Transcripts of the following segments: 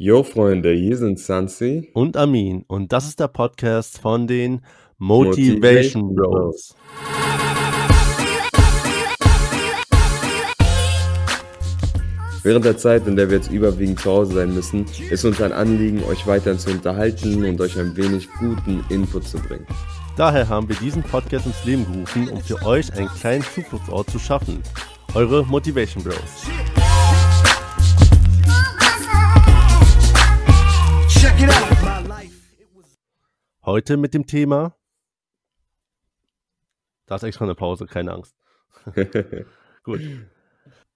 Jo, Freunde, hier sind Sansi und Amin und das ist der Podcast von den Motivation, Bros. Während der Zeit, in der wir jetzt überwiegend zu Hause sein müssen, ist uns ein Anliegen, euch weiterhin zu unterhalten und euch ein wenig guten Input zu bringen. Daher haben wir diesen Podcast ins Leben gerufen, um für euch einen kleinen Zufluchtsort zu schaffen. Eure Motivation Bros. Heute mit dem Thema. Da ist extra eine Pause, keine Angst. Gut.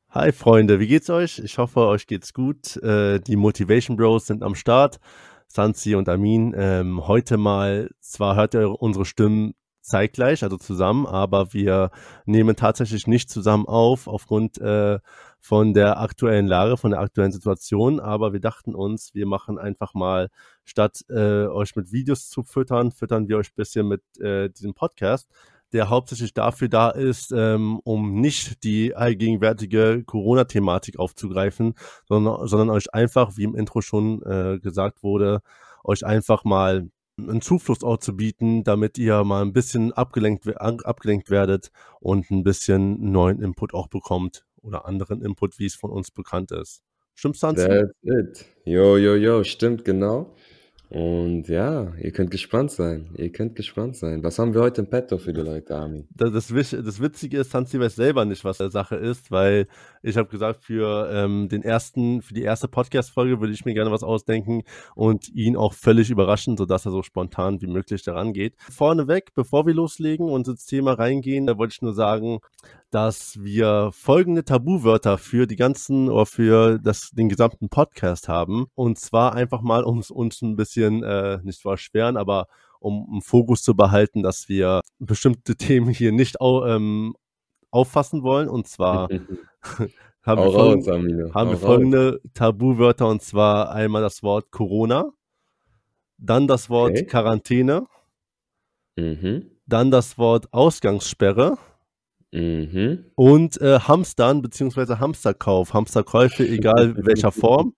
Hi Freunde, wie geht's euch? Ich hoffe, euch geht's gut. Äh, die Motivation Bros sind am Start. Sansi und Amin. Ähm, heute mal, zwar hört ihr unsere Stimmen zeitgleich, also zusammen, aber wir nehmen tatsächlich nicht zusammen auf aufgrund äh, von der aktuellen Lage, von der aktuellen Situation. Aber wir dachten uns, wir machen einfach mal, statt äh, euch mit Videos zu füttern, füttern wir euch ein bisschen mit äh, diesem Podcast der hauptsächlich dafür da ist, ähm, um nicht die allgegenwärtige Corona-Thematik aufzugreifen, sondern, sondern euch einfach, wie im Intro schon äh, gesagt wurde, euch einfach mal einen Zuflussort zu bieten, damit ihr mal ein bisschen abgelenkt, abgelenkt werdet und ein bisschen neuen Input auch bekommt oder anderen Input, wie es von uns bekannt ist. Stimmt's, Sansi? That's it. Jo, jo, jo, stimmt genau. Und ja, ihr könnt gespannt sein. Ihr könnt gespannt sein. Was haben wir heute im Petto für die Leute, Ami? Das, das, das Witzige ist, Hansi weiß selber nicht, was der Sache ist, weil ich habe gesagt, für ähm, den ersten, für die erste Podcast-Folge würde ich mir gerne was ausdenken und ihn auch völlig überraschen, sodass er so spontan wie möglich daran geht. Vorneweg, bevor wir loslegen und ins Thema reingehen, da wollte ich nur sagen, dass wir folgende Tabuwörter für die ganzen oder für das, den gesamten Podcast haben. Und zwar einfach mal, um es uns ein bisschen äh, nicht zu erschweren, aber um einen Fokus zu behalten, dass wir bestimmte Themen hier nicht au, ähm, auffassen wollen. Und zwar haben, wir, folgende, raus, haben wir folgende Tabuwörter und zwar einmal das Wort Corona, dann das Wort okay. Quarantäne, mhm. dann das Wort Ausgangssperre Mhm. Und äh, Hamstern bzw. Hamsterkauf, Hamsterkäufe, egal welcher Form.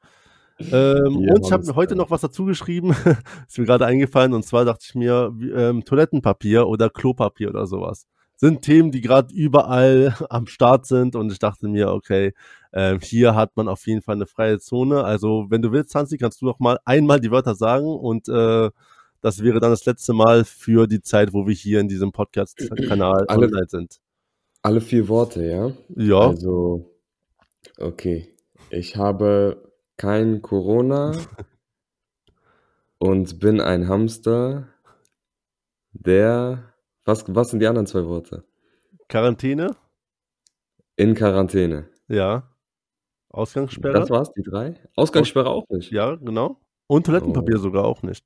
Ähm, ja, und ich habe mir heute noch was dazu geschrieben, ist mir gerade eingefallen, und zwar dachte ich mir, ähm, Toilettenpapier oder Klopapier oder sowas. Sind Themen, die gerade überall am Start sind und ich dachte mir, okay, äh, hier hat man auf jeden Fall eine freie Zone. Also, wenn du willst, Hansi, kannst du noch mal einmal die Wörter sagen und äh, das wäre dann das letzte Mal für die Zeit, wo wir hier in diesem Podcast-Kanal online sind. Alle vier Worte, ja? Ja. Also, okay. Ich habe kein Corona und bin ein Hamster, der. Was, was sind die anderen zwei Worte? Quarantäne? In Quarantäne. Ja. Ausgangssperre? Das war's, die drei? Ausgangssperre auch nicht. Ja, genau. Und Toilettenpapier oh. sogar auch nicht.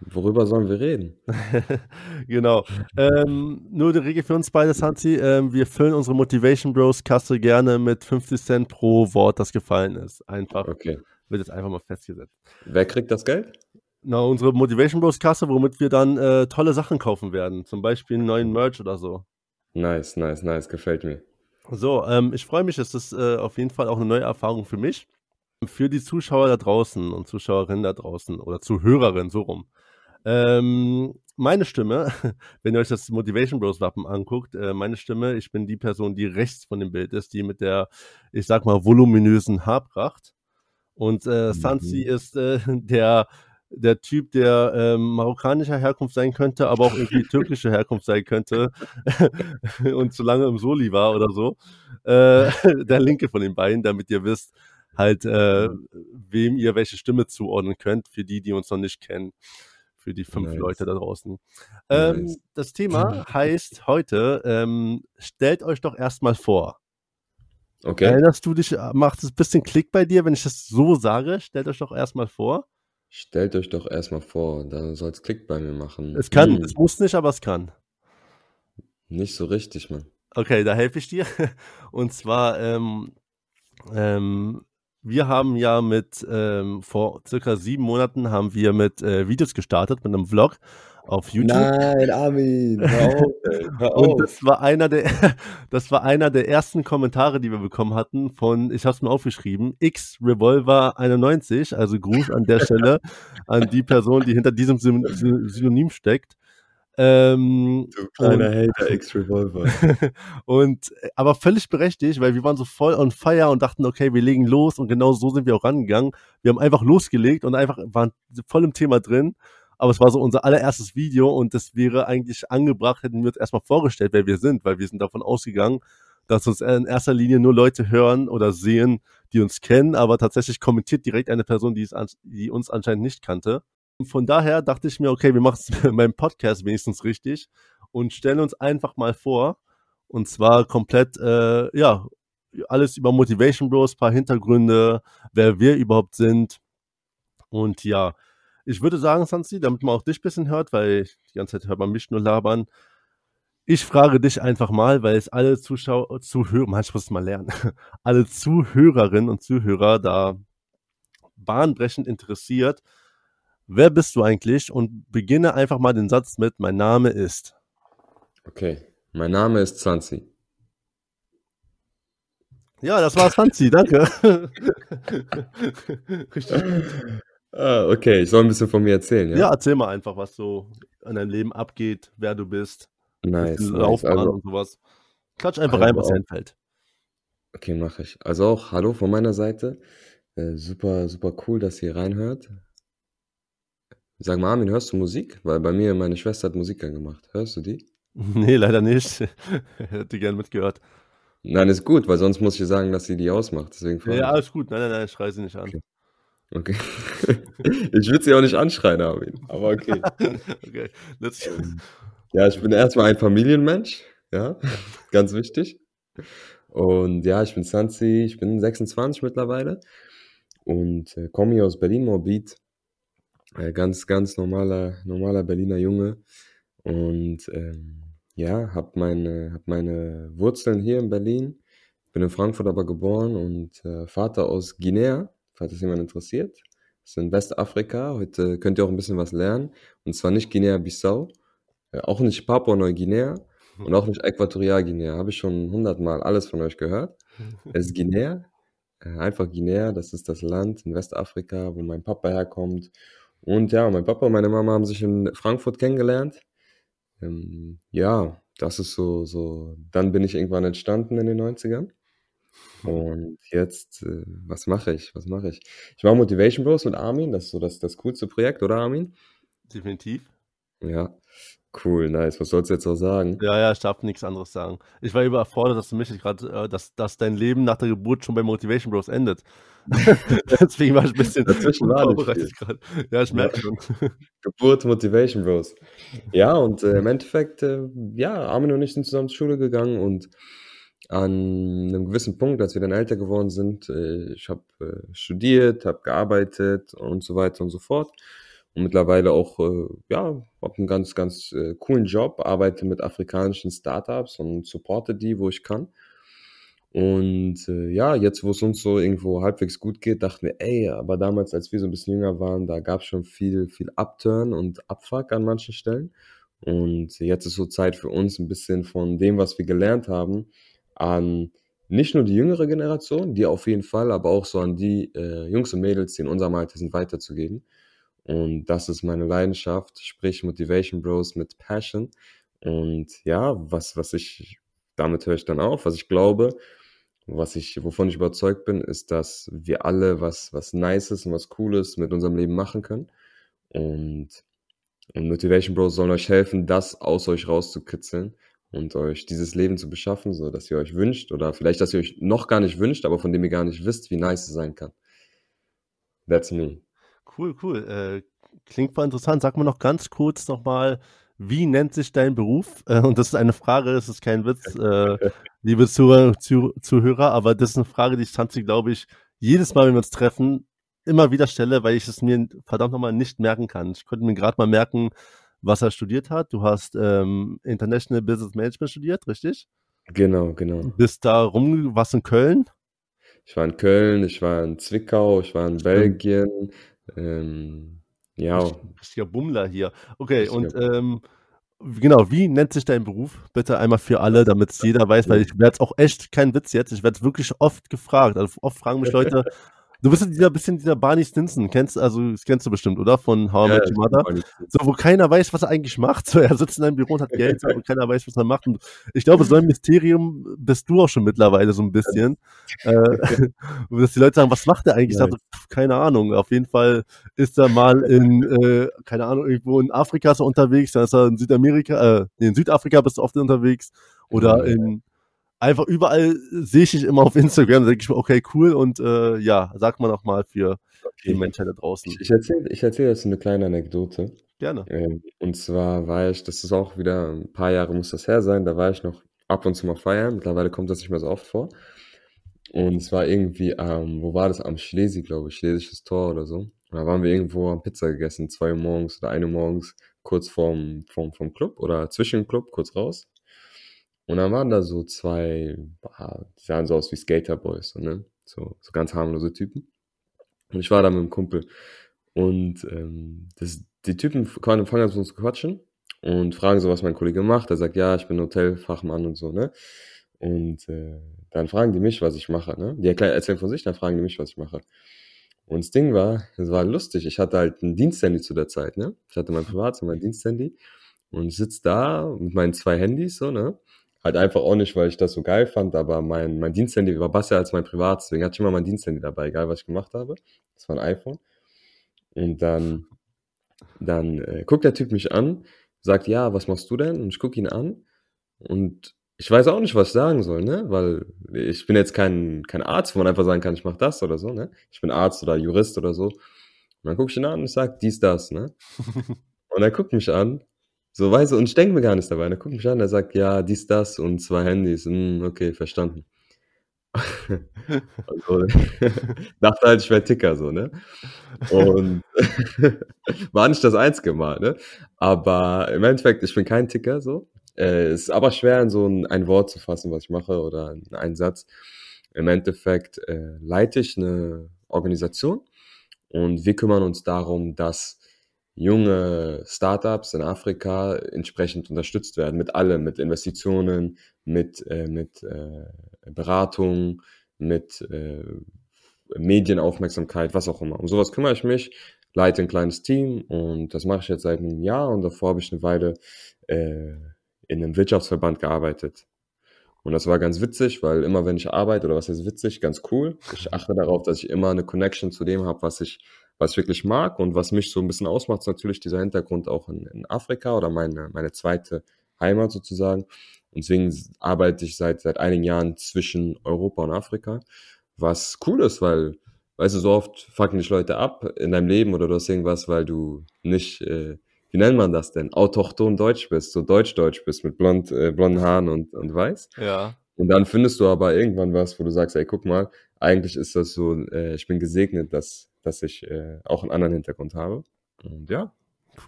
Worüber sollen wir reden? genau. Ähm, nur die Regel für uns beide, Santi. Ähm, wir füllen unsere Motivation Bros Kasse gerne mit 50 Cent pro Wort, das gefallen ist. Einfach. Okay. Wird jetzt einfach mal festgesetzt. Wer kriegt das Geld? Na, unsere Motivation Bros Kasse, womit wir dann äh, tolle Sachen kaufen werden. Zum Beispiel einen neuen Merch oder so. Nice, nice, nice. Gefällt mir. So, ähm, ich freue mich. Es ist äh, auf jeden Fall auch eine neue Erfahrung für mich. Für die Zuschauer da draußen und Zuschauerinnen da draußen oder Zuhörerinnen, so rum. Ähm, meine Stimme, wenn ihr euch das Motivation Bros Wappen anguckt, äh, meine Stimme, ich bin die Person, die rechts von dem Bild ist, die mit der, ich sag mal, voluminösen Haarpracht. Und äh, Sansi mhm. ist äh, der, der Typ, der ähm, marokkanischer Herkunft sein könnte, aber auch irgendwie türkischer Herkunft sein könnte und zu lange im Soli war oder so. Äh, der linke von den beiden, damit ihr wisst, halt, äh, wem ihr welche Stimme zuordnen könnt, für die, die uns noch nicht kennen für die fünf nice. Leute da draußen. Ähm, nice. Das Thema heißt heute, ähm, stellt euch doch erstmal vor. Okay. Erinnerst du dich, macht es ein bisschen Klick bei dir, wenn ich das so sage? Stellt euch doch erstmal vor. Stellt euch doch erstmal vor, da soll es Klick bei mir machen. Es kann, hm. es muss nicht, aber es kann. Nicht so richtig, Mann. Okay, da helfe ich dir. Und zwar, ähm, ähm, wir haben ja mit, ähm, vor circa sieben Monaten haben wir mit äh, Videos gestartet, mit einem Vlog auf YouTube. Nein, Armin, hör auf, ey, hör Und das war einer der, das war einer der ersten Kommentare, die wir bekommen hatten von, ich habe es mir aufgeschrieben, X Revolver 91, also Gruß an der Stelle an die Person, die hinter diesem Syn- Syn- Synonym steckt. Ähm, Du kleiner und- Hater, X-Revolver. und äh, aber völlig berechtigt, weil wir waren so voll on fire und dachten, okay, wir legen los und genau so sind wir auch rangegangen. Wir haben einfach losgelegt und einfach waren voll im Thema drin. Aber es war so unser allererstes Video und das wäre eigentlich angebracht, hätten wir uns erstmal vorgestellt, wer wir sind, weil wir sind davon ausgegangen, dass uns in erster Linie nur Leute hören oder sehen, die uns kennen, aber tatsächlich kommentiert direkt eine Person, die, an, die uns anscheinend nicht kannte. Von daher dachte ich mir, okay, wir machen es beim Podcast wenigstens richtig und stellen uns einfach mal vor. Und zwar komplett, äh, ja, alles über Motivation Bros, paar Hintergründe, wer wir überhaupt sind. Und ja, ich würde sagen, Sansi, damit man auch dich ein bisschen hört, weil die ganze Zeit hört man mich nur labern. Ich frage dich einfach mal, weil es alle Zuschauer, Zuhörer, manchmal muss mal lernen, alle Zuhörerinnen und Zuhörer da bahnbrechend interessiert. Wer bist du eigentlich? Und beginne einfach mal den Satz mit, mein Name ist. Okay, mein Name ist Zanzi. Ja, das war Sansi, danke. Richtig. Ah, okay, ich soll ein bisschen von mir erzählen, ja? Ja, erzähl mal einfach, was so an deinem Leben abgeht, wer du bist, Nice, nice. Laufbahn Also, und sowas. Klatsch einfach Also rein, was dir einfällt. okay, mache ich. Also auch Hallo von meiner Seite. Äh, super, super cool, dass ihr reinhört. Sag mal, Armin, hörst du Musik? Weil bei mir, meine Schwester hat Musik angemacht. Hörst du die? Nee, leider nicht. Hätte gern mitgehört. Nein, ist gut, weil sonst muss ich sagen, dass sie die ausmacht. Deswegen Ja, ich. alles gut. Nein, nein, nein, schrei sie nicht an. Okay. Okay. Ich würde sie auch nicht anschreien, Armin. Aber okay. okay, let's Ja, ich bin erstmal ein Familienmensch, ja, ganz wichtig. Und ja, ich bin Sanzi, ich bin 26 mittlerweile und äh, komme hier aus Berlin, Moabit. Äh, ganz, ganz normaler, normaler Berliner Junge. Und ähm, ja, habe meine, hab meine Wurzeln hier in Berlin. Bin in Frankfurt aber geboren und äh, Vater aus Guinea, falls es jemand interessiert. Das ist in Westafrika. Heute könnt ihr auch ein bisschen was lernen. Und zwar nicht Guinea-Bissau, äh, auch nicht Papua-Neuguinea und auch nicht Äquatorialguinea. Habe ich schon hundertmal alles von euch gehört. Es ist Guinea, äh, einfach Guinea, das ist das Land in Westafrika, wo mein Papa herkommt. Und ja, mein Papa und meine Mama haben sich in Frankfurt kennengelernt. Ähm, ja, das ist so, so. Dann bin ich irgendwann entstanden in den 90ern. Und jetzt, äh, was mache ich? Was mache ich? Ich mache Motivation Bros mit Armin, das ist so das, das coolste Projekt, oder Armin? Definitiv. Ja, cool, nice. Was sollst du jetzt noch sagen? Ja, ja, ich darf nichts anderes sagen. Ich war überfordert, dass du mich gerade, äh, dass, dass dein Leben nach der Geburt schon bei Motivation Bros endet. Deswegen war ich ein bisschen Dazwischen war gerade. Ja, ich merke schon. Geburt Motivation Bros. Ja, und äh, im Endeffekt, äh, ja, Armin und ich sind zusammen zur Schule gegangen und an einem gewissen Punkt, als wir dann älter geworden sind, äh, ich habe äh, studiert, habe gearbeitet und so weiter und so fort. Und mittlerweile auch, äh, ja, habe einen ganz, ganz coolen Job, arbeite mit afrikanischen Startups und supporte die, wo ich kann. Und ja, jetzt, wo es uns so irgendwo halbwegs gut geht, dachten wir, ey, aber damals, als wir so ein bisschen jünger waren, da gab es schon viel, viel Upturn und Abfuck an manchen Stellen. Und jetzt ist so Zeit für uns, ein bisschen von dem, was wir gelernt haben, an nicht nur die jüngere Generation, die auf jeden Fall, aber auch so an die äh, Jungs und Mädels, die in unserem Alter sind, weiterzugeben. Und das ist meine Leidenschaft, sprich Motivation Bros mit Passion. Und ja, was, was ich, damit höre ich dann auf, was ich glaube, was ich, wovon ich überzeugt bin, ist, dass wir alle was, was Nices und was Cooles mit unserem Leben machen können. Und, und Motivation Bros sollen euch helfen, das aus euch rauszukitzeln und euch dieses Leben zu beschaffen, so dass ihr euch wünscht oder vielleicht, dass ihr euch noch gar nicht wünscht, aber von dem ihr gar nicht wisst, wie nice es sein kann. That's me. Cool, cool. Äh, klingt voll interessant. Sag mal noch ganz kurz nochmal, wie nennt sich dein Beruf? Äh, und das ist eine Frage, das ist kein Witz, äh, liebe Zuhörer, Zuh Zuhörer, aber das ist eine Frage, die ich Tanzi, glaube ich, jedes Mal, wenn wir uns treffen, immer wieder stelle, weil ich es mir verdammt nochmal nicht merken kann. Ich könnte mir gerade mal merken, was er studiert hat. Du hast ähm, International Business Management studiert, richtig? Genau, genau. Bist da rum, was in Köln? Ich war in Köln, ich war in Zwickau, ich war in Belgien, ähm, Ja. Richtiger Bummler hier. Okay, und ähm, genau, wie nennt sich dein Beruf? Bitte einmal für alle, damit es jeder weiß, weil ich werde es auch echt, kein Witz jetzt, ich werde es wirklich oft gefragt. Also oft fragen mich Leute, Du bist dieser bisschen dieser Barney Stinson, kennst also das kennst du bestimmt, oder? Von How I Met Your Mother. So, wo keiner weiß, was er eigentlich macht. So, er sitzt in einem Büro und hat Geld, und keiner weiß, was er macht. Und ich glaube, so ein Mysterium bist du auch schon mittlerweile so ein bisschen. äh, dass die Leute sagen, was macht er eigentlich? Ich sage, keine Ahnung. Auf jeden Fall ist er mal in, äh, keine Ahnung, irgendwo in Afrika so unterwegs, dann ist er in Südamerika, äh, in Südafrika bist du oft unterwegs. Oder in einfach überall sehe ich dich immer auf Instagram, da denke ich mir, okay, cool und äh, ja, sag mal noch mal für die Menschen da draußen. Ich erzähle ich erzähl jetzt eine kleine Anekdote. Gerne. Ähm, und zwar war ich, das ist auch wieder ein paar Jahre muss das her sein, da war ich noch ab und zu mal feiern. Mittlerweile kommt das nicht mehr so oft vor. Und es war irgendwie, ähm, wo war das? Am Schlesig, glaube ich, Schlesisches Tor oder so. Und da waren wir irgendwo am Pizza gegessen, zwei Uhr morgens oder eine Uhr morgens, kurz vorm, vorm, vom Club oder zwischen dem Club, kurz raus. Und dann waren da so zwei, die sahen so aus wie Skaterboys, so, ne? So, so ganz harmlose Typen. Und ich war da mit einem Kumpel. Und ähm, das, die Typen fangen an mit uns zu quatschen und fragen so, was mein Kollege macht. Er sagt, ja, ich bin Hotelfachmann und so, ne? Und äh, dann fragen die mich, was ich mache, ne? Die erzählen von sich, dann fragen die mich, was ich mache. Und das Ding war, es war lustig. Ich hatte halt ein Diensthandy zu der Zeit, ne? Ich hatte mein Privat und mein Diensthandy. Und ich sitze da mit meinen zwei Handys, so, ne? Halt einfach auch nicht, weil ich das so geil fand, aber mein, mein Diensthandy war besser als mein Privat, deswegen hatte ich immer mein Diensthandy dabei, egal was ich gemacht habe. Das war ein iPhone. Und dann, dann äh, guckt der Typ mich an, sagt, ja, was machst du denn? Und ich gucke ihn an und ich weiß auch nicht, was ich sagen soll, ne? Weil ich bin jetzt kein, kein Arzt, wo man einfach sagen kann, ich mache das oder so, ne? Ich bin Arzt oder Jurist oder so. Und dann gucke ich ihn an und sage, dies, das, ne? und er guckt mich an so, weißt du, und ich denke mir gar nichts dabei. Er guckt mich an, er sagt, ja, dies, das und zwei Handys. Hm, okay, verstanden. also, dachte halt, ich wäre Ticker, so, ne? Und war nicht das einzige Mal, ne? Aber im Endeffekt, ich bin kein Ticker, so. Äh, ist aber schwer, in so ein, ein, Wort zu fassen, was ich mache, oder einen Satz. Im Endeffekt äh, leite ich eine Organisation und wir kümmern uns darum, dass junge Startups in Afrika entsprechend unterstützt werden mit allem, mit Investitionen, mit, äh, mit äh, Beratung, mit äh, Medienaufmerksamkeit, was auch immer. Um sowas kümmere ich mich, leite ein kleines Team und das mache ich jetzt seit einem Jahr und davor habe ich eine Weile äh, in einem Wirtschaftsverband gearbeitet. Und das war ganz witzig, weil immer wenn ich arbeite, oder was heißt witzig, ganz cool, ich achte darauf, dass ich immer eine Connection zu dem habe, was ich was ich wirklich mag und was mich so ein bisschen ausmacht, ist natürlich dieser Hintergrund auch in, in Afrika oder meine, meine zweite Heimat sozusagen. Und deswegen arbeite ich seit, seit einigen Jahren zwischen Europa und Afrika, was cool ist, weil, weißt du, so oft fucken dich Leute ab in deinem Leben oder du hast irgendwas, weil du nicht, äh, wie nennt man das denn, autochton deutsch bist, so deutsch-deutsch bist mit blond, äh, blonden Haaren und, und weiß. Ja. Und dann findest du aber irgendwann was, wo du sagst, ey, guck mal, eigentlich ist das so, äh, ich bin gesegnet, dass dass ich äh, auch einen anderen Hintergrund habe. Und ja,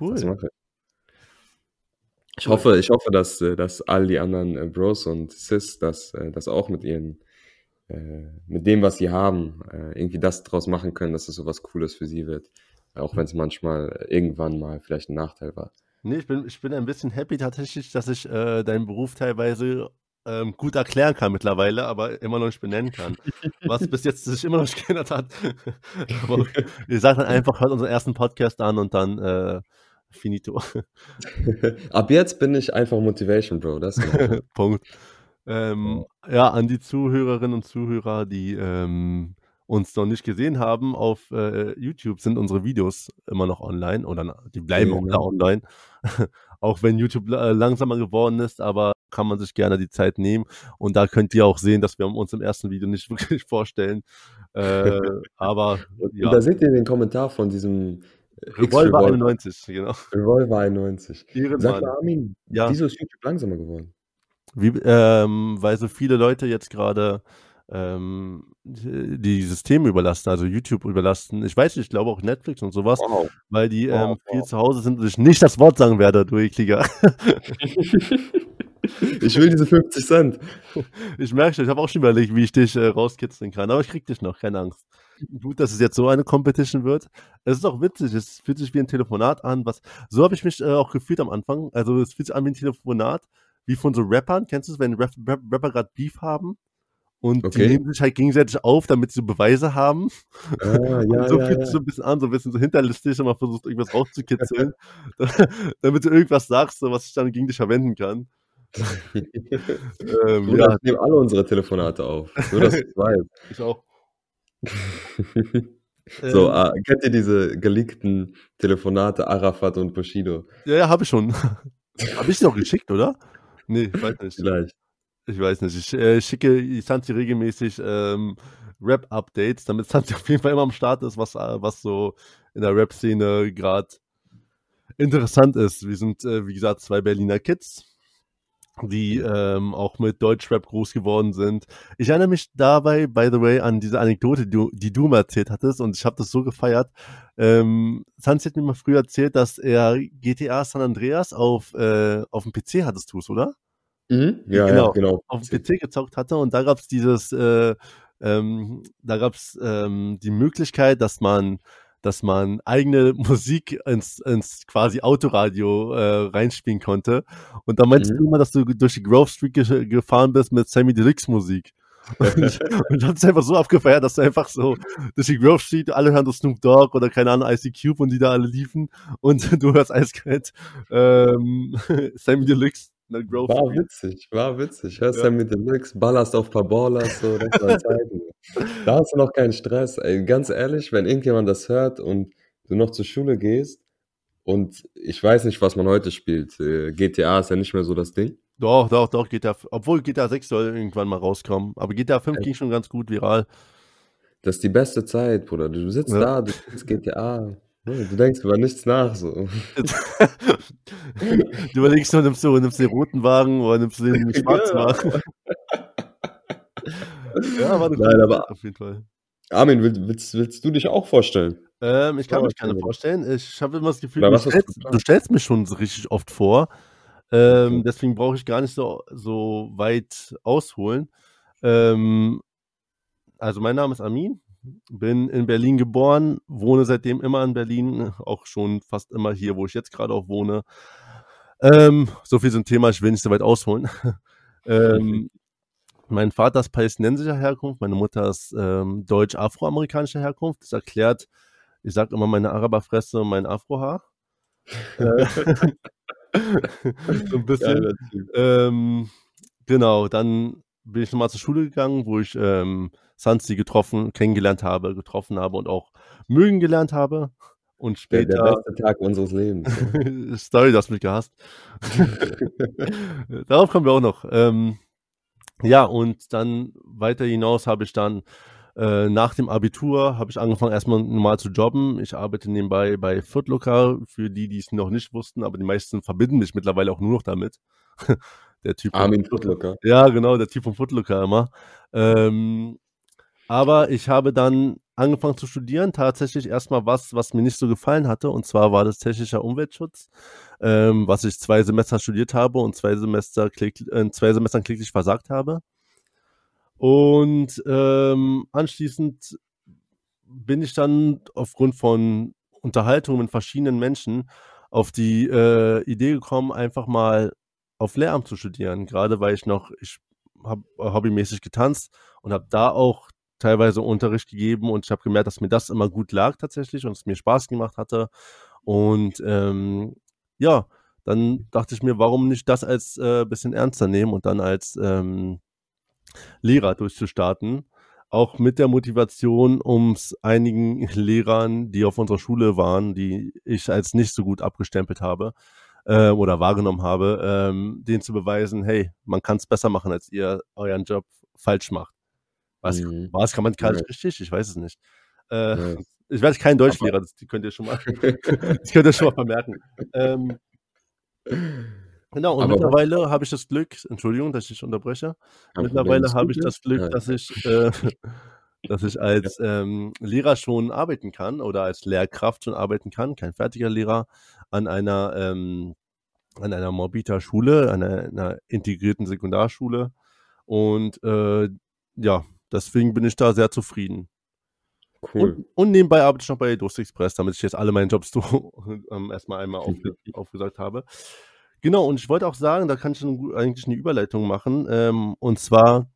cool. Das mache ich. Ich hoffe, ich hoffe, dass, äh, dass all die anderen äh, Bros und Sis das, äh, das auch mit ihren, mit dem, was sie haben, irgendwie das draus machen können, dass es so was Cooles für sie wird. Auch wenn es manchmal irgendwann mal vielleicht ein Nachteil war. Nee, ich bin, ich bin ein bisschen happy tatsächlich, dass ich äh, deinen Beruf teilweise ähm, gut erklären kann mittlerweile, aber immer noch nicht benennen kann. Was bis jetzt sich immer noch nicht geändert hat. aber wir sagen dann einfach, hört unseren ersten Podcast an und dann äh, finito. Ab jetzt bin ich einfach Motivation, Bro. Das Punkt. Ähm, ja, an die Zuhörerinnen und Zuhörer, die ähm, uns noch nicht gesehen haben, auf äh, YouTube sind unsere Videos immer noch online oder die bleiben ja, auch da online. auch wenn YouTube äh, langsamer geworden ist, aber kann man sich gerne die Zeit nehmen. Und da könnt ihr auch sehen, dass wir uns im ersten Video nicht wirklich vorstellen. Äh, aber ja. Da seht ihr den Kommentar von diesem äh, Revolver 91, genau. Revolver 91. Sag mal, Armin, ja. wieso ist YouTube langsamer geworden? Wie, ähm, weil so viele Leute jetzt gerade ähm, die Systeme überlasten, also YouTube überlasten. Ich weiß nicht, ich glaube auch Netflix und sowas, wow. weil die wow, ähm, wow. viel zu Hause sind und ich nicht das Wort sagen werde, du ekliger. ich will diese 50 Cent. Ich merke schon, ich habe auch schon überlegt, wie ich dich äh, rauskitzeln kann, aber ich krieg dich noch, keine Angst. gut, dass es jetzt so eine Competition wird. Es ist auch witzig, es fühlt sich wie ein Telefonat an. Was, so habe ich mich äh, auch gefühlt am Anfang. Also es fühlt sich an wie ein Telefonat, wie von so Rappern. Kennst du es, wenn Rap Rap Rapper gerade Beef haben? Und Okay. die nehmen sich halt gegenseitig auf, damit sie so Beweise haben. Ah, ja, so ja, fühlt ja. sich so ein bisschen an, so ein bisschen so hinterlistig und man versucht irgendwas rauszukitzeln, damit du irgendwas sagst, was ich dann gegen dich verwenden kann. Ähm, Bruder, ja, ich nehme alle unsere Telefonate auf. Nur, dass du weißt. ich auch. So, Ähm, ah, kennt ihr diese geleakten Telefonate Arafat und Bushido? ja, ja, habe ich schon. habe ich auch geschickt, oder? Nee, ich weiß nicht. Vielleicht. Ich weiß nicht. Ich äh, schicke Santi regelmäßig ähm, Rap-Updates, damit Santi auf jeden Fall immer am Start ist, was, äh, was so in der Rap-Szene gerade interessant ist. Wir sind, äh, wie gesagt, zwei Berliner Kids, die ähm, auch mit Deutschrap groß geworden sind. Ich erinnere mich dabei, by the way, an diese Anekdote, die du, die du mal erzählt hattest und ich habe das so gefeiert. Ähm, Santi hat mir mal früher erzählt, dass er GTA San Andreas auf, äh, auf dem PC hattest du es, oder? Mhm. Ja, Genau. ja, genau. auf dem PC gezockt hatte und da gab es dieses, äh, ähm, da gab es ähm, die Möglichkeit, dass man, dass man eigene Musik ins, ins quasi Autoradio äh, reinspielen konnte. Und da meinst Mhm. du immer, dass du durch die Grove Street ge gefahren bist mit Sammy Deluxe Musik. Und ich, ich hab's einfach so abgefeiert, dass du einfach so durch die Grove Street, alle hören Snoop Dogg oder keine Ahnung, Ice Cube und die da alle liefen und du hörst eiskalt ähm, Sammy Deluxe in der Grove War witzig, war witzig. Hörst Ja. ja. mit Deluxe, ballerst auf paar Ballers, so, das war Zeiten. Da hast du noch keinen Stress. Ey, ganz ehrlich, wenn irgendjemand das hört und du noch zur Schule gehst und ich weiß nicht, was man heute spielt. äh, GTA ist ja nicht mehr so das Ding. Doch, doch, doch, GTA, obwohl GTA 6 soll irgendwann mal rauskommen. Aber GTA 5 ging schon ganz gut viral. Das ist die beste Zeit, Bruder. Du sitzt Ja. da, du spielst GTA. Du denkst über nichts nach, so. du überlegst nur, nimmst du, nimmst du den roten Wagen oder nimmst du den schwarzen Genau. Wagen. ja, war eine Nein, aber- auf jeden Fall. Armin, will, willst, willst du dich auch vorstellen? Ähm, ich kann Oh, mich gerne vorstellen. Ich habe immer das Gefühl, Oder du stellst, du stellst mich schon so richtig oft vor. Ähm, Okay. Deswegen brauche ich gar nicht so, so weit ausholen. Ähm, also mein Name ist Amin, bin in Berlin geboren, wohne seitdem immer in Berlin, auch schon fast immer hier, wo ich jetzt gerade auch wohne. Ähm, so viel zum Thema, ich will nicht so weit ausholen. ähm, mein Vater ist palästinensischer Herkunft, meine Mutter ist ähm, deutsch-afroamerikanischer Herkunft. Das erklärt, ich sage immer meine Araberfresse und mein Afrohaar. Äh, so ein bisschen. Typ. Ähm, genau, dann bin ich nochmal zur Schule gegangen, wo ich ähm, Sansi getroffen, kennengelernt habe, getroffen habe und auch mögen gelernt habe. Und Der, der später, beste Tag unseres Lebens. Story, du hast mich gehasst. Darauf kommen wir auch noch. Ähm, ja, und dann weiter hinaus habe ich dann äh, nach dem Abitur habe ich angefangen erstmal normal zu jobben. Ich arbeite nebenbei bei Footlooker, für die, die es noch nicht wussten, aber die meisten verbinden mich mittlerweile auch nur noch damit. Der Typ von Armin Footlooker. ja, genau, der Typ vom Footlooker immer. Ähm, aber ich habe dann angefangen zu studieren, tatsächlich erstmal was, was mir nicht so gefallen hatte, und zwar war das technischer Umweltschutz, ähm, was ich zwei Semester studiert habe und zwei Semester klick, äh, zwei Semestern kläglich versagt habe. Und ähm, anschließend bin ich dann aufgrund von Unterhaltung mit verschiedenen Menschen auf die äh, Idee gekommen, einfach mal auf Lehramt zu studieren. Gerade weil ich noch, ich habe hobbymäßig getanzt und habe da auch teilweise Unterricht gegeben und ich habe gemerkt, dass mir das immer gut lag tatsächlich und es mir Spaß gemacht hatte. Und ähm, ja, dann dachte ich mir, warum nicht das als äh, bisschen ernster nehmen und dann als ähm, Lehrer durchzustarten. Auch mit der Motivation, um es einigen Lehrern, die auf unserer Schule waren, die ich als nicht so gut abgestempelt habe äh, oder wahrgenommen habe, ähm, denen zu beweisen, hey, man kann es besser machen, als ihr euren Job falsch macht. Was, Mhm. was kann man gar nicht richtig? Ich weiß es nicht. Äh, Ja. Ich werde kein Deutschlehrer, das die könnt ihr schon mal, das könnt ihr schon mal vermerken. Ähm, genau, und Aber mittlerweile habe ich das Glück, Entschuldigung, dass ich dich unterbreche, mittlerweile habe ich ne? das Glück, Ja. dass ich, äh, dass ich als ähm, Lehrer schon arbeiten kann oder als Lehrkraft schon arbeiten kann, kein fertiger Lehrer, an einer, ähm, an einer Morbita Schule, einer, einer integrierten Sekundarschule. Und äh, ja, deswegen bin ich da sehr zufrieden. Cool. Und, und nebenbei arbeite ich noch bei Dost Express, damit ich jetzt alle meine Jobs so ähm, erstmal einmal aufge aufgesagt habe. Genau, und ich wollte auch sagen, da kann ich eigentlich eine Überleitung machen. Ähm, und zwar,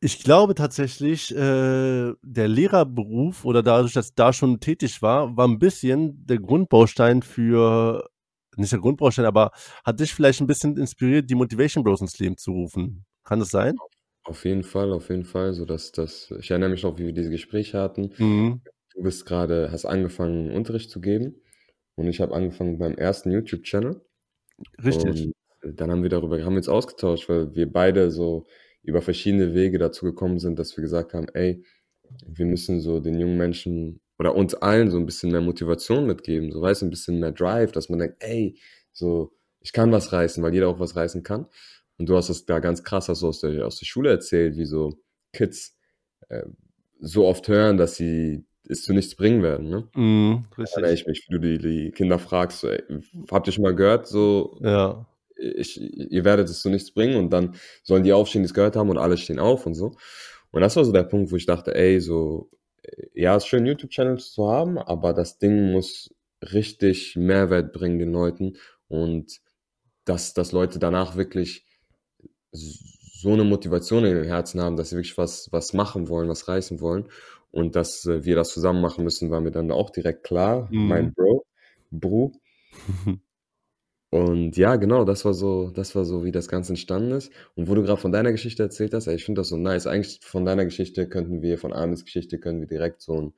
ich glaube tatsächlich, äh, der Lehrerberuf oder dadurch, dass ich da schon tätig war, war ein bisschen der Grundbaustein für, nicht der Grundbaustein, aber hat dich vielleicht ein bisschen inspiriert, die Motivation Bros ins Leben zu rufen. Kann das sein? Auf jeden Fall, auf jeden Fall. So dass das, ich erinnere mich noch, wie wir diese Gespräche hatten. Mhm. Du bist gerade, hast angefangen, Unterricht zu geben. Und ich habe angefangen beim ersten YouTube-Channel. Richtig. Und dann haben wir darüber, haben wir uns ausgetauscht, weil wir beide so über verschiedene Wege dazu gekommen sind, dass wir gesagt haben, ey, wir müssen so den jungen Menschen oder uns allen so ein bisschen mehr Motivation mitgeben, so weißt du, ein bisschen mehr Drive, dass man denkt, ey, so, ich kann was reißen, weil jeder auch was reißen kann. Und du hast das da ganz krass du aus, der, aus der Schule erzählt, wie so Kids äh, so oft hören, dass sie es zu nichts bringen werden. Ne? Da erinnere richtig. ich mich, wie du die, die Kinder fragst, so, ey, habt ihr schon mal gehört, so, Ja. ich, ihr werdet es zu nichts bringen und dann sollen die aufstehen, die es gehört haben und alle stehen auf und so. Und das war so der Punkt, wo ich dachte, ey, so, äh, ja, ist schön, YouTube-Channels zu haben, aber das Ding muss richtig Mehrwert bringen den Leuten und dass, dass Leute danach wirklich so eine Motivation in den Herzen haben, dass sie wirklich was, was machen wollen, was reißen wollen. Und dass äh, wir das zusammen machen müssen, war mir dann auch direkt klar. Mhm. Mein Bro, Bru. Und ja, genau, das war so, das war so, wie das Ganze entstanden ist. Und wo du gerade von deiner Geschichte erzählt hast, ey, ich finde das so nice. Eigentlich von deiner Geschichte könnten wir, von Armin's Geschichte können wir direkt so ein,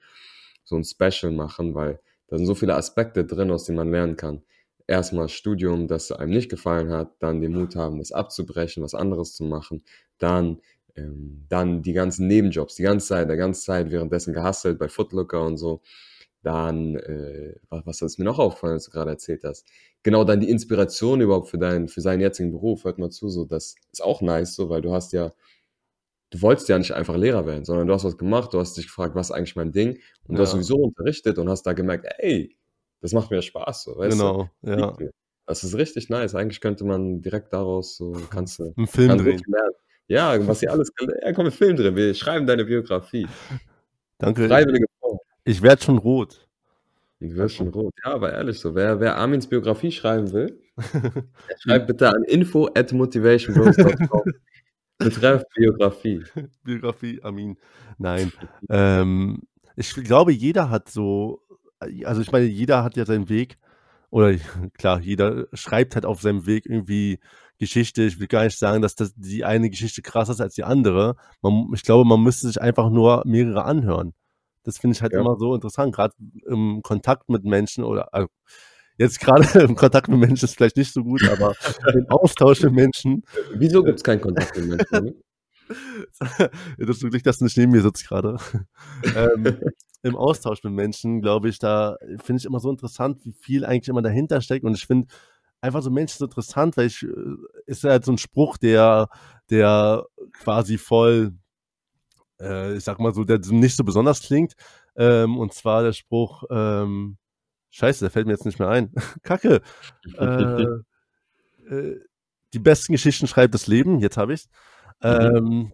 so ein Special machen, weil da sind so viele Aspekte drin, aus denen man lernen kann. Erstmal Studium, das einem nicht gefallen hat, dann den Mut haben, das abzubrechen, was anderes zu machen, dann, ähm, dann die ganzen Nebenjobs, die ganze Zeit, der ganze Zeit währenddessen gehustelt bei Footlooker und so. Dann, äh, was, was ist mir noch aufgefallen, als du gerade erzählt hast? Genau, dann die Inspiration überhaupt für deinen, für seinen jetzigen Beruf, hört mal zu, so, das ist auch nice, so, weil du hast ja, du wolltest ja nicht einfach Lehrer werden, sondern du hast was gemacht, du hast dich gefragt, was ist eigentlich mein Ding? Und du hast Ja. sowieso unterrichtet und hast da gemerkt, ey, das macht mir Spaß, so, weißt du? Genau, ja. Das ist richtig nice. Eigentlich könnte man direkt daraus so, kannst du, Einen Film drehen. Ja, was ihr alles, ja, komm, wir Film drin, wir schreiben deine Biografie. Danke. Freiwillige Form. Ich werde schon rot. Du wirst schon rot. Ja, aber ehrlich so, wer, wer Armins Biografie schreiben will, schreibt bitte an info at motivationbros.com. Betreff Biografie. Biografie, Amin. Nein. ähm, ich glaube, jeder hat so, also ich meine, jeder hat ja seinen Weg. Oder klar, jeder schreibt halt auf seinem Weg irgendwie Geschichte. Ich will gar nicht sagen, dass das die eine Geschichte krasser ist als die andere. Man, ich glaube, man müsste sich einfach nur mehrere anhören. Das finde ich halt Ja. immer so interessant, gerade im Kontakt mit Menschen oder also jetzt gerade im Kontakt mit Menschen ist vielleicht nicht so gut, aber im Austausch mit Menschen Wieso gibt es keinen Kontakt mit Menschen? ne? das ist wirklich, dass du nicht neben mir sitzt gerade. ähm, Im Austausch mit Menschen, glaube ich, da finde ich immer so interessant, wie viel eigentlich immer dahinter steckt. Und ich finde einfach so Menschen so interessant, weil ich, äh, ist halt so ein Spruch, der, der quasi voll, äh, ich sag mal so, der nicht so besonders klingt. Ähm, und zwar der Spruch, ähm, Scheiße, der fällt mir jetzt nicht mehr ein. Kacke. Äh, äh, die besten Geschichten schreibt das Leben, jetzt habe ich's. Ähm,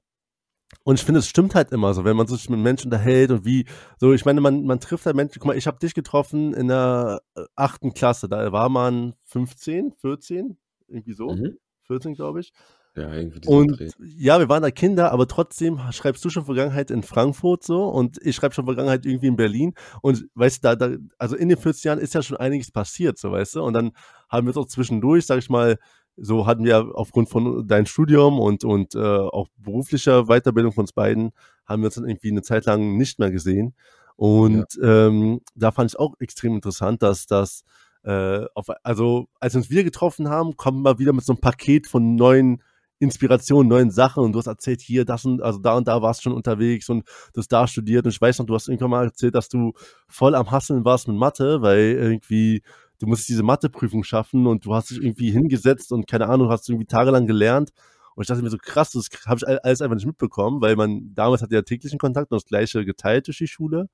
und ich finde, es stimmt halt immer so, wenn man sich mit Menschen unterhält und wie, so, ich meine, man, man trifft halt Menschen, guck mal, ich habe dich getroffen in der äh, achten Klasse, da war man 15, 14, irgendwie so, Mhm. 14, glaube ich. Ja, irgendwie Und Dreh. ja, wir waren da Kinder, aber trotzdem schreibst du schon Vergangenheit in Frankfurt so und ich schreibe schon Vergangenheit irgendwie in Berlin. Und weißt du, da, da, also in den 40 Jahren ist ja schon einiges passiert, so weißt du. Und dann haben wir auch zwischendurch, sag ich mal, so hatten wir aufgrund von deinem Studium und, und äh, auch beruflicher Weiterbildung von uns beiden, haben wir uns dann irgendwie eine Zeit lang nicht mehr gesehen. Und ähm, da fand ich auch extrem interessant, dass das, äh, auf, also als wir uns wieder getroffen haben, kommen wir wieder mit so einem Paket von neuen Inspirationen, neuen Sachen. Und du hast erzählt, hier, das und, also da und da warst du schon unterwegs und du hast da studiert. Und ich weiß noch, du hast irgendwann mal erzählt, dass du voll am Hasseln warst mit Mathe, weil irgendwie du musst diese Matheprüfung schaffen und du hast dich irgendwie hingesetzt und keine Ahnung, hast irgendwie tagelang gelernt. Und ich dachte mir so, krass, das habe ich all- alles einfach nicht mitbekommen, weil man damals hatte ja täglichen Kontakt und das gleiche geteilt durch die Schule.